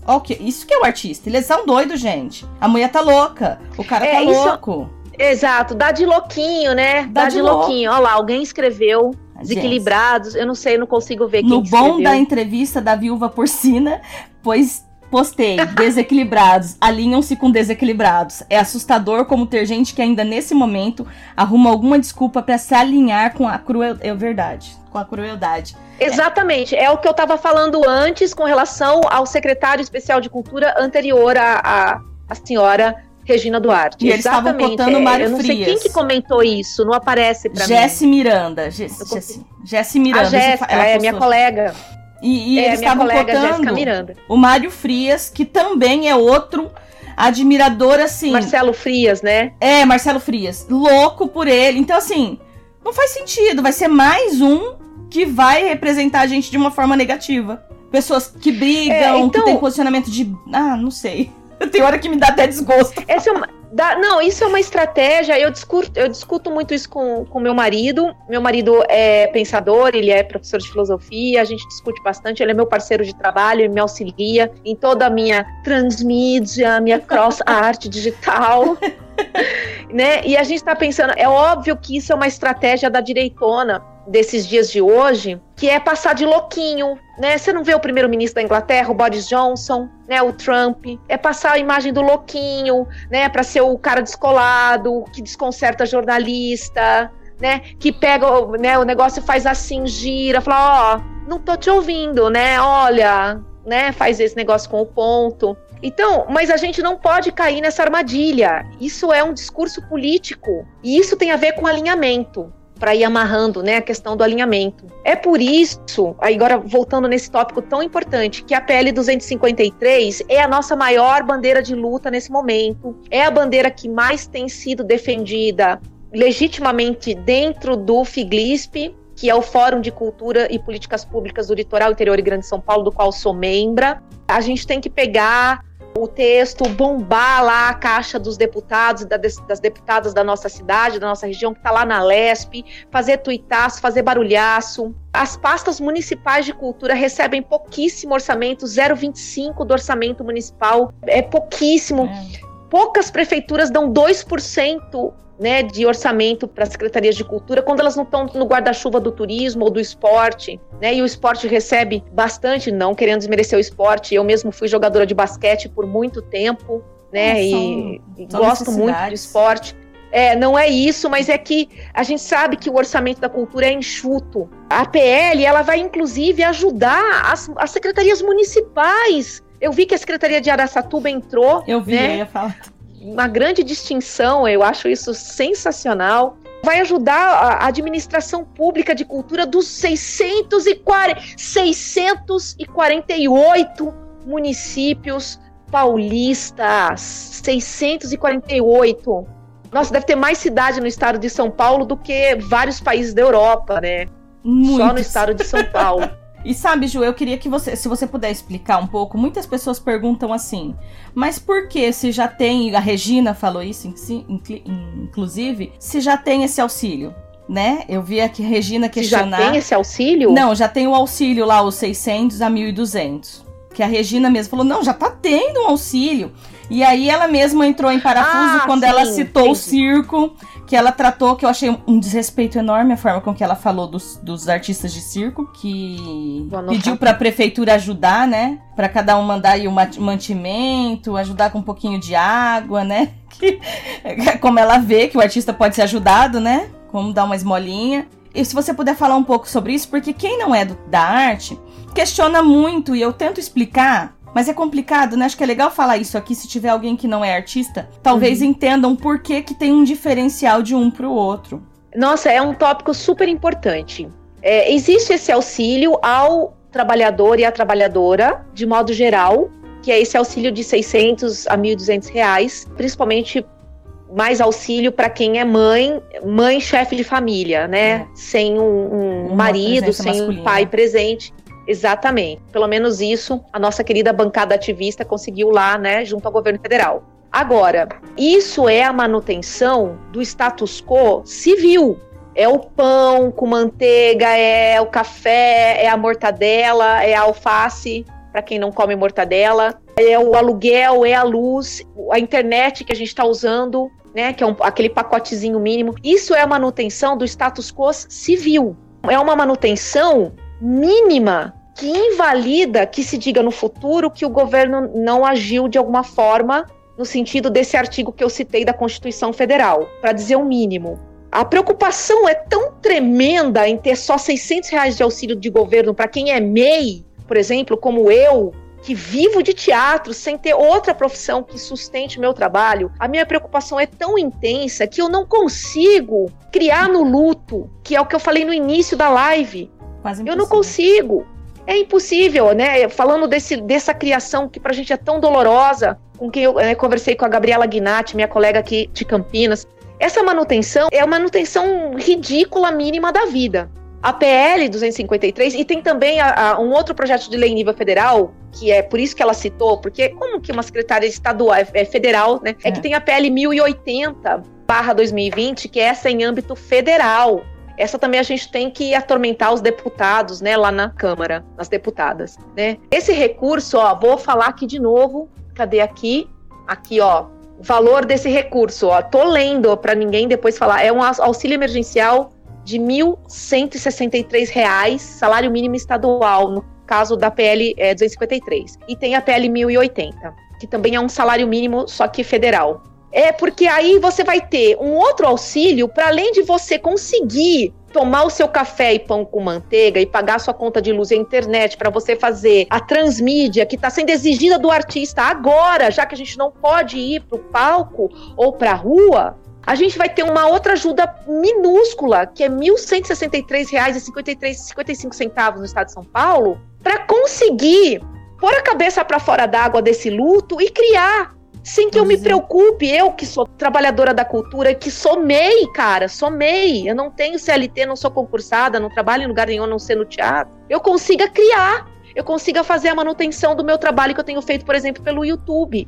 [SPEAKER 6] ok, isso que é o artista. Eles são doidos, gente. A mulher tá louca, o cara é, tá isso... louco.
[SPEAKER 7] Exato, dá de louquinho, né? Dá, dá de, de louquinho. Olha lá, alguém escreveu desequilibrados. Eu não sei, eu não consigo ver quem
[SPEAKER 6] No bom da entrevista da viúva porcina, pois postei, desequilibrados, alinham-se com desequilibrados. É assustador como ter gente que ainda nesse momento arruma alguma desculpa para se alinhar com a crueldade. É verdade, com a crueldade.
[SPEAKER 7] Exatamente, é. é o que eu estava falando antes com relação ao secretário especial de cultura anterior à, à, à senhora Regina Duarte.
[SPEAKER 6] E eles estavam botando o Mário
[SPEAKER 7] Eu não
[SPEAKER 6] Frias.
[SPEAKER 7] sei quem que comentou isso, não aparece pra
[SPEAKER 6] Jesse mim. Miranda. Jesse, Jesse Miranda.
[SPEAKER 7] A Jéssica, é minha colega.
[SPEAKER 6] E, e é, eles estavam botando o Mário Frias, que também é outro admirador, assim...
[SPEAKER 7] Marcelo Frias, né?
[SPEAKER 6] É, Marcelo Frias. Louco por ele. Então, assim, não faz sentido. Vai ser mais um que vai representar a gente de uma forma negativa. Pessoas que brigam, é, então... que tem posicionamento de... Ah, não sei. Tem hora que me dá até desgosto.
[SPEAKER 7] Essa é uma, dá, não, isso é uma estratégia. Eu discuto, eu discuto muito isso com, com meu marido. Meu marido é pensador, ele é professor de filosofia, a gente discute bastante. Ele é meu parceiro de trabalho, ele me auxilia em toda a minha transmídia, minha cross arte digital. né? E a gente está pensando, é óbvio que isso é uma estratégia da direitona desses dias de hoje, que é passar de louquinho, né? Você não vê o primeiro-ministro da Inglaterra, o Boris Johnson, né, o Trump, é passar a imagem do louquinho, né, para ser o cara descolado, que desconcerta jornalista, né, que pega, né, o negócio faz assim, gira, fala, ó, oh, não tô te ouvindo, né? Olha, né, faz esse negócio com o ponto. Então, mas a gente não pode cair nessa armadilha. Isso é um discurso político e isso tem a ver com alinhamento para ir amarrando, né, a questão do alinhamento. É por isso, agora voltando nesse tópico tão importante, que a PL 253 é a nossa maior bandeira de luta nesse momento, é a bandeira que mais tem sido defendida legitimamente dentro do FIGLISP, que é o Fórum de Cultura e Políticas Públicas do Litoral Interior e Grande São Paulo, do qual sou membra. A gente tem que pegar o texto, bombar lá a caixa dos deputados e das deputadas da nossa cidade, da nossa região, que está lá na LESP, fazer tuitaço, fazer barulhaço. As pastas municipais de cultura recebem pouquíssimo orçamento, 0,25 do orçamento municipal, é pouquíssimo. É. Poucas prefeituras dão 2% né, de orçamento para as secretarias de cultura quando elas não estão no guarda-chuva do turismo ou do esporte, né? E o esporte recebe bastante, não querendo desmerecer o esporte. Eu mesmo fui jogadora de basquete por muito tempo, né? E gosto muito de esporte. É, não é isso, mas é que a gente sabe que o orçamento da cultura é enxuto. A PL, ela vai inclusive ajudar as, as secretarias municipais. Eu vi que a Secretaria de Araçatuba entrou.
[SPEAKER 6] Eu vi,
[SPEAKER 7] né?
[SPEAKER 6] eu ia falar
[SPEAKER 7] uma grande distinção, eu acho isso sensacional. Vai ajudar a administração pública de cultura dos 640, 648 municípios paulistas. 648. Nossa, deve ter mais cidade no estado de São Paulo do que vários países da Europa, né? Muitos. Só no estado de São Paulo.
[SPEAKER 6] E sabe, Ju, eu queria que você, se você puder explicar um pouco, muitas pessoas perguntam assim, mas por que se já tem, a Regina falou isso, inclusive, se já tem esse auxílio? Né? Eu vi aqui a Regina questionar.
[SPEAKER 7] Já tem esse auxílio?
[SPEAKER 6] Não, já tem o auxílio lá, os 600 a 1.200. Que a Regina mesmo falou, não, já tá tendo um auxílio. E aí ela mesma entrou em parafuso ah, quando sim, ela citou sim. o circo, que ela tratou, que eu achei um desrespeito enorme a forma com que ela falou dos, dos artistas de circo, que pediu para a prefeitura ajudar, né? Para cada um mandar aí o mantimento, ajudar com um pouquinho de água, né? Que, como ela vê que o artista pode ser ajudado, né? Como dar uma esmolinha. E se você puder falar um pouco sobre isso, porque quem não é do, da arte questiona muito e eu tento explicar mas é complicado, né? Acho que é legal falar isso aqui se tiver alguém que não é artista. Talvez uhum. entendam por que, que tem um diferencial de um para o outro.
[SPEAKER 7] Nossa, é um tópico super importante. É, existe esse auxílio ao trabalhador e à trabalhadora, de modo geral, que é esse auxílio de 600 a 1.200 reais, principalmente mais auxílio para quem é mãe, mãe chefe de família, né? É. Sem um, um marido, sem masculina. um pai presente. Exatamente. Pelo menos isso a nossa querida bancada ativista conseguiu lá, né, junto ao governo federal. Agora, isso é a manutenção do status quo civil. É o pão com manteiga, é o café, é a mortadela, é a alface, para quem não come mortadela, é o aluguel, é a luz, a internet que a gente está usando, né, que é um, aquele pacotezinho mínimo. Isso é a manutenção do status quo civil. É uma manutenção mínima que invalida que se diga no futuro que o governo não agiu de alguma forma no sentido desse artigo que eu citei da Constituição Federal, para dizer o mínimo. A preocupação é tão tremenda em ter só 600 reais de auxílio de governo para quem é MEI, por exemplo, como eu, que vivo de teatro sem ter outra profissão que sustente meu trabalho, a minha preocupação é tão intensa que eu não consigo criar no luto, que é o que eu falei no início da live. eu não consigo. É impossível, né? Falando desse, dessa criação que pra gente é tão dolorosa, com quem eu né, conversei com a Gabriela Guinatti, minha colega aqui de Campinas. Essa manutenção é a manutenção ridícula mínima da vida. A PL 253, e tem também a, a, um outro projeto de lei em nível federal, que é por isso que ela citou, porque como que uma secretária estadual, é, é federal, né? É. é que tem a PL 1080 barra 2020, que é essa em âmbito federal essa também a gente tem que atormentar os deputados, né, lá na Câmara, as deputadas, né? Esse recurso, ó, vou falar aqui de novo. Cadê aqui? Aqui, ó, valor desse recurso, ó, tô lendo para ninguém depois falar. É um auxílio emergencial de 1.163 reais, salário mínimo estadual, no caso da PL é, 253. E tem a PL 1080, que também é um salário mínimo, só que federal. É porque aí você vai ter um outro auxílio para além de você conseguir tomar o seu café e pão com manteiga e pagar a sua conta de luz e internet para você fazer a transmídia que está sendo exigida do artista agora, já que a gente não pode ir para o palco ou para a rua, a gente vai ter uma outra ajuda minúscula, que é R$ 1.163,55 no estado de São Paulo, para conseguir pôr a cabeça para fora d'água desse luto e criar sem que eu me preocupe, eu que sou trabalhadora da cultura, que sou MEI, cara, sou MEI. Eu não tenho CLT, não sou concursada, não trabalho em lugar nenhum, não ser no teatro. Eu consiga criar, eu consiga fazer a manutenção do meu trabalho que eu tenho feito, por exemplo, pelo YouTube.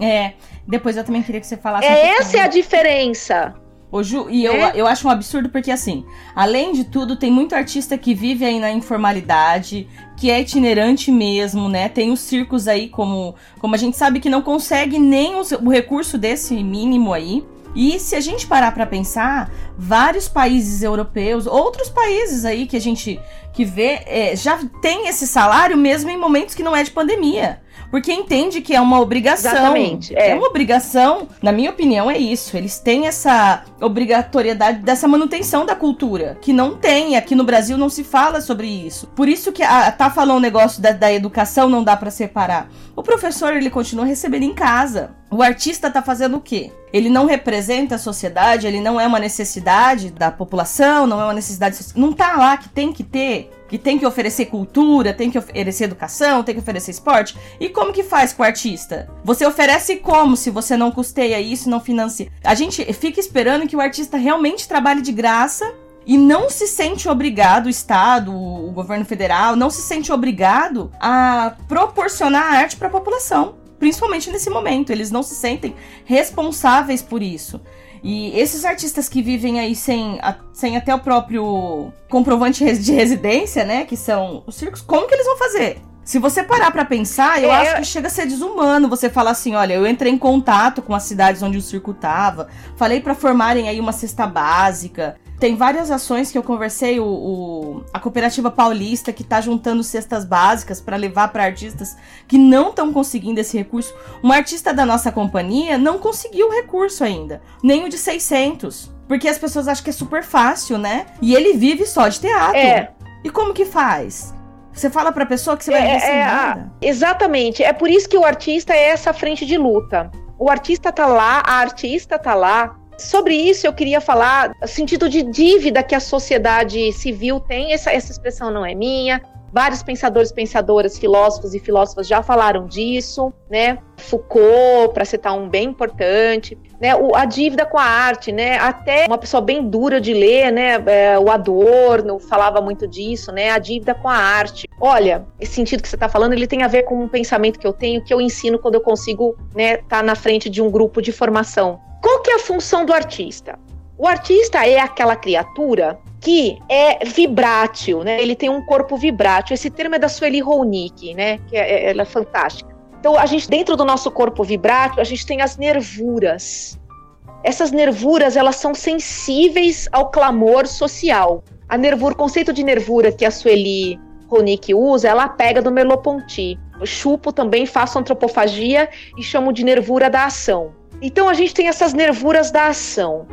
[SPEAKER 6] É, depois eu também queria que você falasse.
[SPEAKER 7] É, essa é a diferença.
[SPEAKER 6] Ô, Ju, e eu,
[SPEAKER 7] É?
[SPEAKER 6] eu acho um absurdo porque, assim, além de tudo, tem muito artista que vive aí na informalidade, que é itinerante mesmo, né? Tem os circos aí, como, como a gente sabe, que não consegue nem os- o recurso desse mínimo aí. E se a gente parar pra pensar, vários países europeus, outros países aí que a gente que vê, é, já tem esse salário mesmo em momentos que não é de pandemia. Porque entende que é uma obrigação.
[SPEAKER 7] Exatamente, é.
[SPEAKER 6] é uma obrigação, na minha opinião, é isso. Eles têm essa obrigatoriedade dessa manutenção da cultura, que não tem. Aqui no Brasil não se fala sobre isso. Por isso que a, tá falando um negócio da, da educação não dá pra separar. O professor, ele continua recebendo em casa. O artista tá fazendo o quê? Ele não representa a sociedade, ele não é uma necessidade da população, não é uma necessidade. Não tá lá que tem que ter, que tem que oferecer cultura, tem que oferecer educação, tem que oferecer esporte. E como que faz com o artista? Você oferece como se você não custeia isso, não financia? A gente fica esperando que o artista realmente trabalhe de graça e não se sente obrigado, o Estado, o governo federal, não se sente obrigado a proporcionar arte para a população. Principalmente nesse momento, eles não se sentem responsáveis por isso. E esses artistas que vivem aí sem, a- sem até o próprio comprovante de residência, né? Que são os circos, como que eles vão fazer? Se você parar pra pensar, eu
[SPEAKER 7] É,
[SPEAKER 6] acho que chega a ser desumano você falar assim, olha, eu entrei em contato com as cidades onde o circo tava, falei pra formarem aí uma cesta básica. Tem várias ações que eu conversei, o, o- a cooperativa paulista que tá juntando cestas básicas pra levar pra artistas que não estão conseguindo esse recurso. Uma artista da nossa companhia não conseguiu o recurso ainda, nem o de 600, porque as pessoas acham que é super fácil, né? E ele vive só de teatro.
[SPEAKER 7] É.
[SPEAKER 6] E como que faz? Você fala pra pessoa que você vai
[SPEAKER 7] É,
[SPEAKER 6] viver sem
[SPEAKER 7] é, a-
[SPEAKER 6] nada.
[SPEAKER 7] Exatamente. É por isso que o artista é essa frente de luta. O artista tá lá, a artista tá lá. Sobre isso eu queria falar, o sentido de dívida que a sociedade civil tem. Essa, essa expressão não é minha. Vários pensadores, pensadoras, filósofos e filósofas já falaram disso, né? Foucault, para citar um bem importante, né? O- a dívida com a arte, né? Até uma pessoa bem dura de ler, né? É, o Adorno falava muito disso, né? A dívida com a arte. Olha, esse sentido que você está falando, ele tem a ver com um pensamento que eu tenho, que eu ensino quando eu consigo, né? Estar na frente de um grupo de formação. Qual que é a função do artista? O artista é aquela criatura que é vibrátil, né? Ele tem um corpo vibrátil. Esse termo é da Sueli Ronick, né? Que é, é- ela é fantástica. Então, a gente dentro do nosso corpo vibrátil, a gente tem as nervuras. Essas nervuras, elas são sensíveis ao clamor social. A nervura, o conceito de nervura que a Sueli Ronick usa, ela pega do Merleau-Ponty. Chupo também, faço antropofagia e chamo de nervura da ação. Então a gente tem essas nervuras da ação.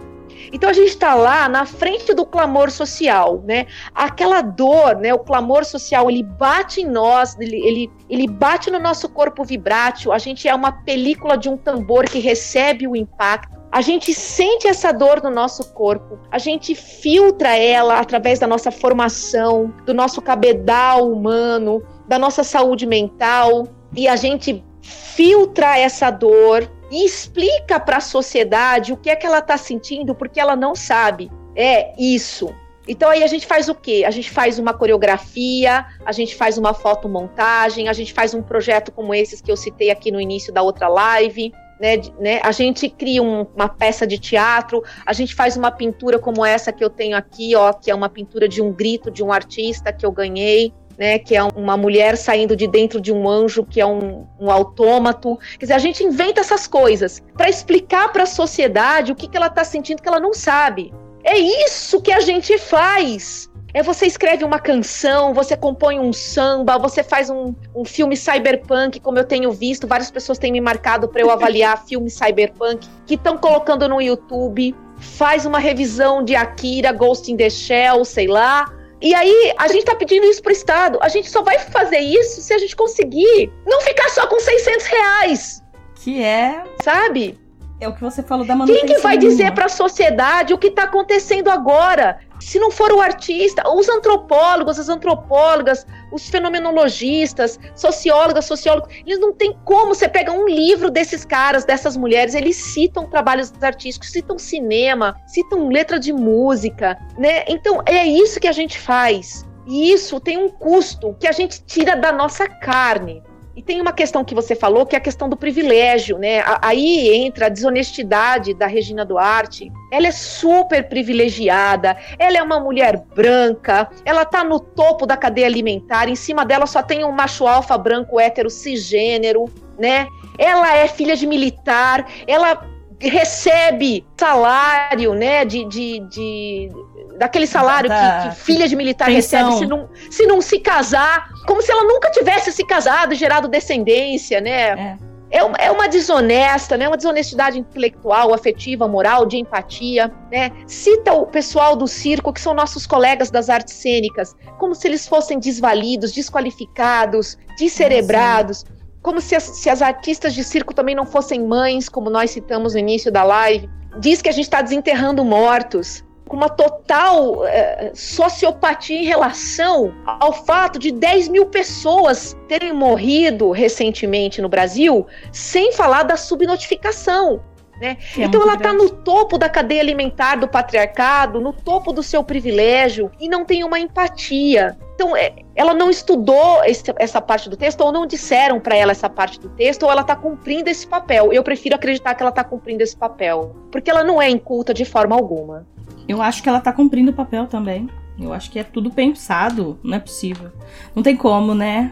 [SPEAKER 7] Então a gente está lá na frente do clamor social, né? Aquela dor, né? O clamor social, ele bate em nós, ele, ele, ele bate no nosso corpo vibrátil. A gente é uma película de um tambor que recebe o impacto. A gente sente essa dor no nosso corpo, a gente filtra ela através da nossa formação, do nosso cabedal humano, da nossa saúde mental, e a gente filtra essa dor e explica para a sociedade o que é que ela está sentindo, porque ela não sabe. É isso. Então aí a gente faz o quê? A gente faz uma coreografia, a gente faz uma fotomontagem, a gente faz um projeto como esses que eu citei aqui no início da outra live. Né, né, a gente cria um- uma peça de teatro, a gente faz uma pintura como essa que eu tenho aqui, ó, que é uma pintura de um grito de um artista que eu ganhei, né, que é uma mulher saindo de dentro de um anjo, que é um, um autômato. Quer dizer, a gente inventa essas coisas para explicar para a sociedade o que, que ela está sentindo que ela não sabe. É isso que a gente faz. É você escreve uma canção, você compõe um samba, você faz um, um filme cyberpunk, como eu tenho visto, várias pessoas têm me marcado para eu avaliar filmes cyberpunk que estão colocando no YouTube. Faz uma revisão de Akira, Ghost in the Shell, sei lá. E aí, a gente tá pedindo isso pro Estado. A gente só vai fazer isso se a gente conseguir não ficar só com 600 reais,
[SPEAKER 6] Que é,
[SPEAKER 7] sabe?
[SPEAKER 6] é o que você falou da manutenção.
[SPEAKER 7] Quem que vai dizer para a sociedade o que está acontecendo agora? Se não for o artista, os antropólogos, as antropólogas, os fenomenologistas, sociólogas, sociólogos, eles não têm como. Você pega um livro desses caras, dessas mulheres, eles citam trabalhos artísticos, citam cinema, citam letra de música, né? Então é isso que a gente faz. E isso tem um custo que a gente tira da nossa carne. E tem uma questão que você falou, que é a questão do privilégio, né? Aí entra a desonestidade da Regina Duarte. Ela é super privilegiada, ela é uma mulher branca, ela tá no topo da cadeia alimentar, em cima dela só tem um macho alfa branco hétero cisgênero, né? Ela é filha de militar, ela recebe salário, né, de, de, de daquele salário da, que, que, filha de militar pensão. recebe se não, se não se casar, como se ela nunca tivesse se casado e gerado descendência, né? É. É uma, é uma desonesta, né? Uma desonestidade intelectual, afetiva, moral, de empatia, né? Cita o pessoal do circo, que são nossos colegas das artes cênicas, como se eles fossem desvalidos, desqualificados, descerebrados. Como se as, se as artistas de circo também não fossem mães, como nós citamos no início da live. Diz que a gente está desenterrando mortos com uma total é, sociopatia em relação ao fato de 10 mil pessoas terem morrido recentemente no Brasil, sem falar da subnotificação. Né? É então ela está no topo da cadeia alimentar do patriarcado, no topo do seu privilégio e não tem uma empatia. Então é, ela não estudou esse, essa parte do texto ou não disseram para ela essa parte do texto ou ela está cumprindo esse papel. Eu prefiro acreditar que ela está cumprindo esse papel, porque ela não é inculta de forma alguma.
[SPEAKER 6] Eu acho que ela tá cumprindo o papel também. Eu acho que é tudo pensado, não é possível. Não tem como, né?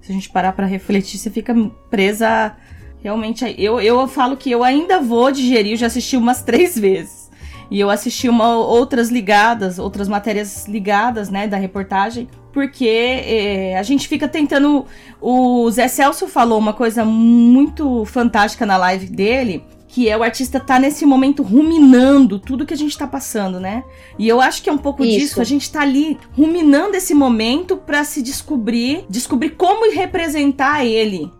[SPEAKER 6] Se a gente parar para refletir, você fica presa realmente. Eu, eu falo que eu ainda vou digerir, eu já assisti umas três vezes. E eu assisti uma, outras ligadas, outras matérias ligadas, né, da reportagem, porque é, a gente fica tentando. O Zé Celso falou uma coisa muito fantástica na live dele, que é o artista tá nesse momento ruminando tudo que a gente tá passando, né? E eu acho que é um pouco Isso. disso, a gente tá ali ruminando esse momento para se descobrir, descobrir como representar ele.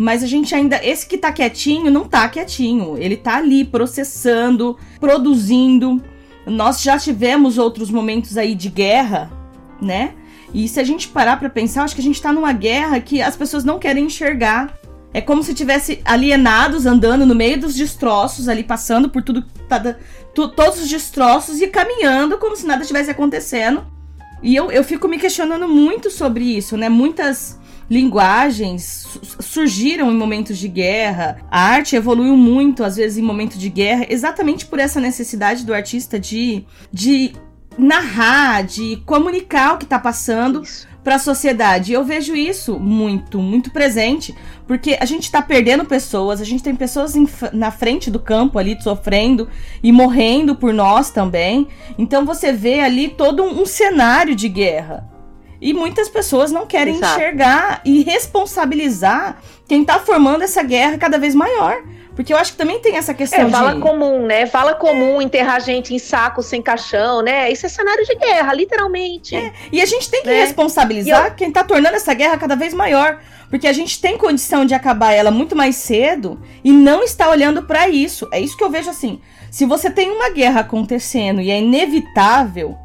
[SPEAKER 6] Mas a gente ainda, esse que tá quietinho, não tá quietinho. Ele tá ali processando, produzindo. Nós já tivemos outros momentos aí de guerra, né? E se a gente parar para pensar, acho que a gente tá numa guerra que as pessoas não querem enxergar. É como se tivesse alienados andando no meio dos destroços, ali passando por tudo, tá, tu, todos os destroços e caminhando como se nada estivesse acontecendo. E eu, eu fico me questionando muito sobre isso, né? Muitas linguagens surgiram em momentos de guerra. A arte evoluiu muito, às vezes, em momentos de guerra, exatamente por essa necessidade do artista de, de narrar, de comunicar o que está passando para a sociedade. Eu vejo isso muito, muito presente, porque a gente está perdendo pessoas, a gente tem pessoas em, na frente do campo ali sofrendo e morrendo por nós também. Então você vê ali todo um, um cenário de guerra. E muitas pessoas não querem Exato. enxergar e responsabilizar quem está formando essa guerra cada vez maior. Porque eu acho que também tem essa questão
[SPEAKER 7] é, vala de... comum, né? Vala comum, enterrar gente em saco sem caixão, né? Isso é cenário de guerra, literalmente. É.
[SPEAKER 6] E a gente tem que né? responsabilizar eu... quem tá tornando essa guerra cada vez maior. Porque a gente tem condição de acabar ela muito mais cedo e não está olhando para isso. É isso que eu vejo assim. Se você tem uma guerra acontecendo e é inevitável,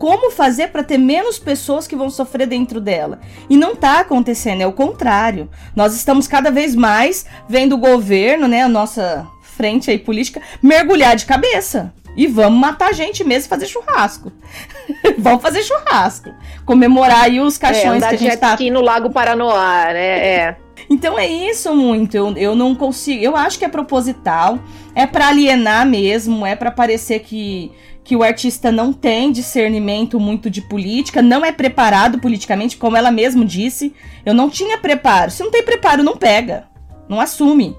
[SPEAKER 6] como fazer para ter menos pessoas que vão sofrer dentro dela. E não está acontecendo, é o contrário. Nós estamos cada vez mais vendo o governo, né, a nossa frente aí política, mergulhar de cabeça. E vamos matar a gente mesmo e fazer churrasco. vamos fazer churrasco. Comemorar aí os caixões
[SPEAKER 7] é,
[SPEAKER 6] que a gente tá...
[SPEAKER 7] aqui no Lago Paranoá, né? É.
[SPEAKER 6] Então é isso muito. Eu, eu não consigo. Eu acho que é proposital. É para alienar mesmo. É para parecer que que o artista não tem discernimento muito de política, não é preparado politicamente, como ela mesmo disse. Eu não tinha preparo. Se não tem preparo, não pega. Não assume.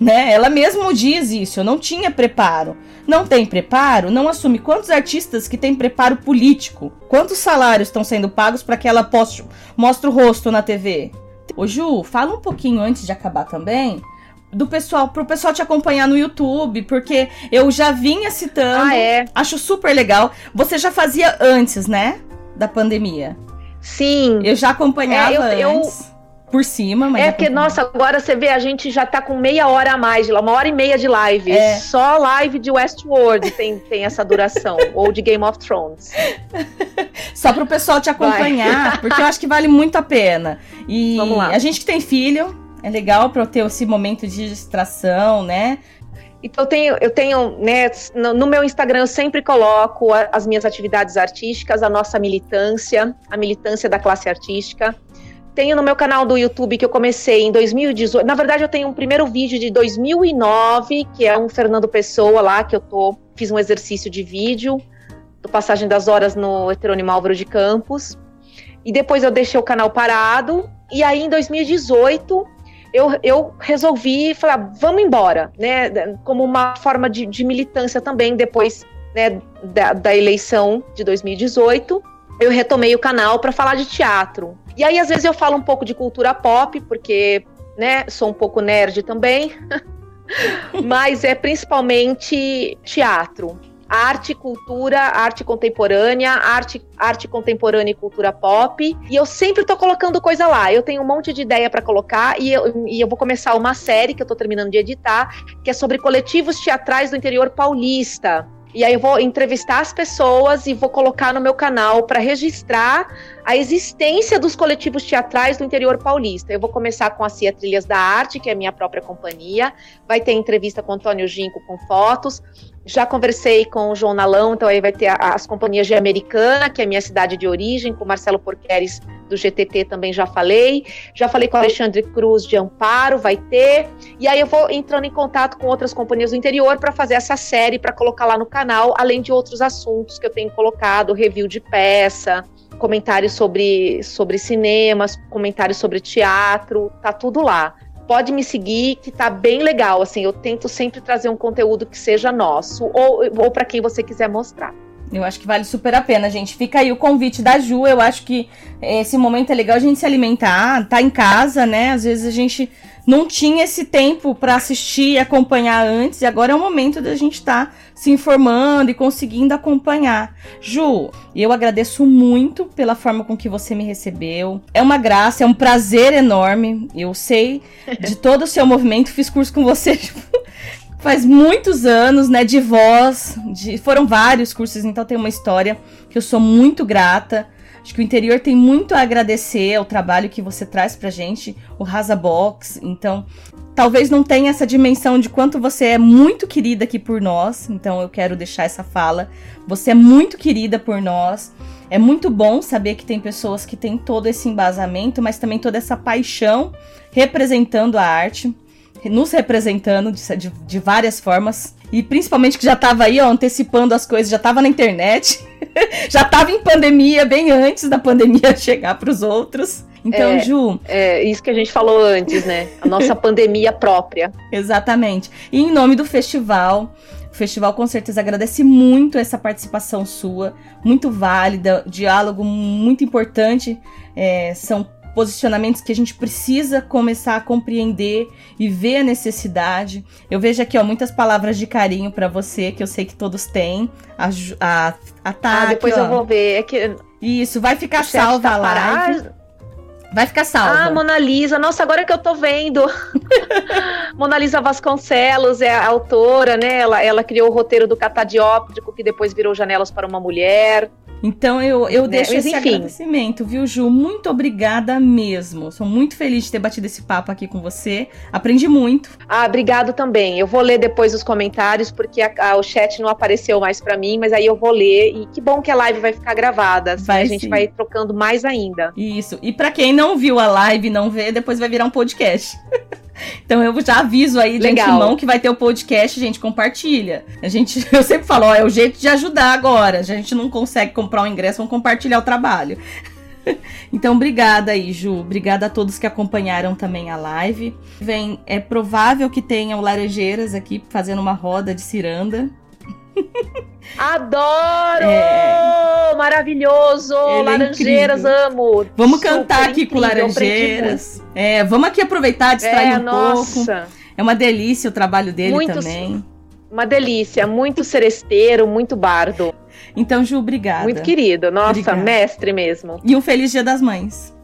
[SPEAKER 6] Né? Ela mesmo diz isso. Eu não tinha preparo. Não tem preparo? Não assume. Quantos artistas que têm preparo político? Quantos salários estão sendo pagos para que ela poste, mostre o rosto na TV? Ô Ju, fala um pouquinho antes de acabar também do pessoal, pro pessoal te acompanhar no YouTube, porque eu já vinha citando. Ah, é. Acho super legal. Você já fazia antes, né? Da pandemia.
[SPEAKER 7] Sim.
[SPEAKER 6] Eu já acompanhava é, eu, antes. por cima, mas.
[SPEAKER 7] É porque, nossa, agora você vê, a gente já tá com meia hora a mais de lá, uma hora e meia de live. É. Só live de Westworld tem, tem essa duração, ou de Game of Thrones.
[SPEAKER 6] Só para o pessoal te acompanhar, Vai. porque eu acho que vale muito a pena. E Vamos lá. a gente que tem filho, é legal para eu ter esse momento de distração, né?
[SPEAKER 7] Então eu tenho, eu tenho, né, no, meu Instagram eu sempre coloco as minhas atividades artísticas, a nossa militância, a militância da classe artística. Tenho no meu canal do YouTube que eu comecei em 2018. Na verdade, eu tenho um primeiro vídeo de 2009, que é um Fernando Pessoa lá, que eu tô, fiz um exercício de vídeo do Passagem das Horas no Heterônimo Álvaro de Campos. E depois eu deixei o canal parado. E aí, em 2018, eu, eu resolvi falar, ah, vamos embora, né? Como uma forma de, de militância também, depois né, da, da eleição de 2018 eu retomei o canal para falar de teatro. E aí, às vezes, eu falo um pouco de cultura pop, porque, né, sou um pouco nerd também. Mas é principalmente teatro. Arte, cultura, arte contemporânea, arte, arte contemporânea e cultura pop. E eu sempre tô colocando coisa lá. Eu tenho um monte de ideia para colocar e eu, e eu vou começar uma série que eu tô terminando de editar, que é sobre coletivos teatrais do interior paulista. E aí eu vou entrevistar as pessoas e vou colocar no meu canal para registrar a existência dos coletivos teatrais do interior paulista. Eu vou começar com a CIA Trilhas da Arte, que é a minha própria companhia. Vai ter entrevista com Antônio Ginco com fotos. Já conversei com o João Nalão, então aí vai ter as companhias de Americana, que é a minha cidade de origem, com Marcelo Porqueres do GTT também já falei. Já falei com o Alexandre Cruz de Amparo, vai ter. E aí eu vou entrando em contato com outras companhias do interior para fazer essa série, para colocar lá no canal, além de outros assuntos que eu tenho colocado, review de peça, comentários sobre, sobre cinemas, comentários sobre teatro, tá tudo lá pode me seguir, que tá bem legal. Assim, eu tento sempre trazer um conteúdo que seja nosso, ou, ou para quem você quiser mostrar.
[SPEAKER 6] Eu acho que vale super a pena, gente. Fica aí o convite da Ju. Eu acho que esse momento é legal a gente se alimentar, tá em casa, né? Às vezes a gente não tinha esse tempo para assistir e acompanhar antes, e agora é o momento da gente estar tá se informando e conseguindo acompanhar. Ju, eu agradeço muito pela forma com que você me recebeu. É uma graça, é um prazer enorme. Eu sei de todo o seu movimento, fiz curso com você tipo, faz muitos anos, né, de voz, de, foram vários cursos, então tem uma história que eu sou muito grata. Acho que o interior tem muito a agradecer ao trabalho que você traz pra gente, o Rasa Box. Então, talvez não tenha essa dimensão de quanto você é muito querida aqui por nós. Então, eu quero deixar essa fala. Você é muito querida por nós. É muito bom saber que tem pessoas que têm todo esse embasamento, mas também toda essa paixão representando a arte, nos representando de, de, de várias formas. E principalmente que já estava aí, ó, antecipando as coisas, já estava na internet. já estava em pandemia bem antes da pandemia chegar para os outros. Então,
[SPEAKER 7] é,
[SPEAKER 6] Ju.
[SPEAKER 7] É isso que a gente falou antes, né? A nossa pandemia própria.
[SPEAKER 6] Exatamente. E em nome do festival, o festival com certeza agradece muito essa participação sua, muito válida, diálogo muito importante. É, são posicionamentos que a gente precisa começar a compreender e ver a necessidade. Eu vejo aqui, ó, muitas palavras de carinho para você, que eu sei que todos têm. A, a, a tá,
[SPEAKER 7] ah, depois
[SPEAKER 6] aqui,
[SPEAKER 7] eu vou ver. É que...
[SPEAKER 6] Isso, vai ficar salva tá a live. Vai ficar salva.
[SPEAKER 7] Ah, Mona Lisa. Nossa, agora que eu tô vendo. Mona Lisa Vasconcelos é a autora, né? Ela, ela criou o roteiro do Catadióptico, que depois virou Janelas para uma Mulher.
[SPEAKER 6] Então eu, eu né? deixo Mas, esse enfim. agradecimento, viu, Ju? Muito obrigada mesmo. Sou muito feliz de ter batido esse papo aqui com você. Aprendi muito.
[SPEAKER 7] Ah, obrigado também. Eu vou ler depois os comentários, porque a, a, o chat não apareceu mais para mim, mas aí eu vou ler. E que bom que a live vai ficar gravada. Assim vai, a gente sim. vai trocando mais ainda.
[SPEAKER 6] Isso. E para quem não viu a live, não vê, depois vai virar um podcast. Então eu já aviso aí de Legal. antemão que vai ter o podcast, gente, compartilha. A gente, eu sempre falo, ó, é o jeito de ajudar agora. A gente não consegue comprar um ingresso, vamos compartilhar o trabalho. Então, obrigada aí, Ju. Obrigada a todos que acompanharam também a live. Vem, é provável que tenham laranjeiras aqui fazendo uma roda de ciranda.
[SPEAKER 7] Adoro! É... Maravilhoso! Ele é laranjeiras, é amo!
[SPEAKER 6] Vamos Super cantar aqui incrível, com Laranjeiras. É, vamos aqui aproveitar, distrair é, um nossa. pouco. É uma delícia o trabalho dele muito, também.
[SPEAKER 7] Uma delícia, muito seresteiro, muito bardo.
[SPEAKER 6] Então, Ju, obrigada.
[SPEAKER 7] Muito querido, nossa, obrigada. mestre mesmo.
[SPEAKER 6] E um feliz Dia das Mães.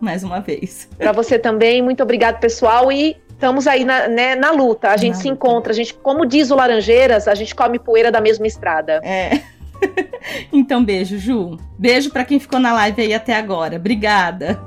[SPEAKER 6] mais uma vez.
[SPEAKER 7] Para você também, muito obrigado, pessoal. E estamos aí na, né, na luta. A gente na se luta. encontra, a gente, como diz o Laranjeiras, a gente come poeira da mesma estrada.
[SPEAKER 6] É. então, beijo, Ju. Beijo para quem ficou na live aí até agora. Obrigada.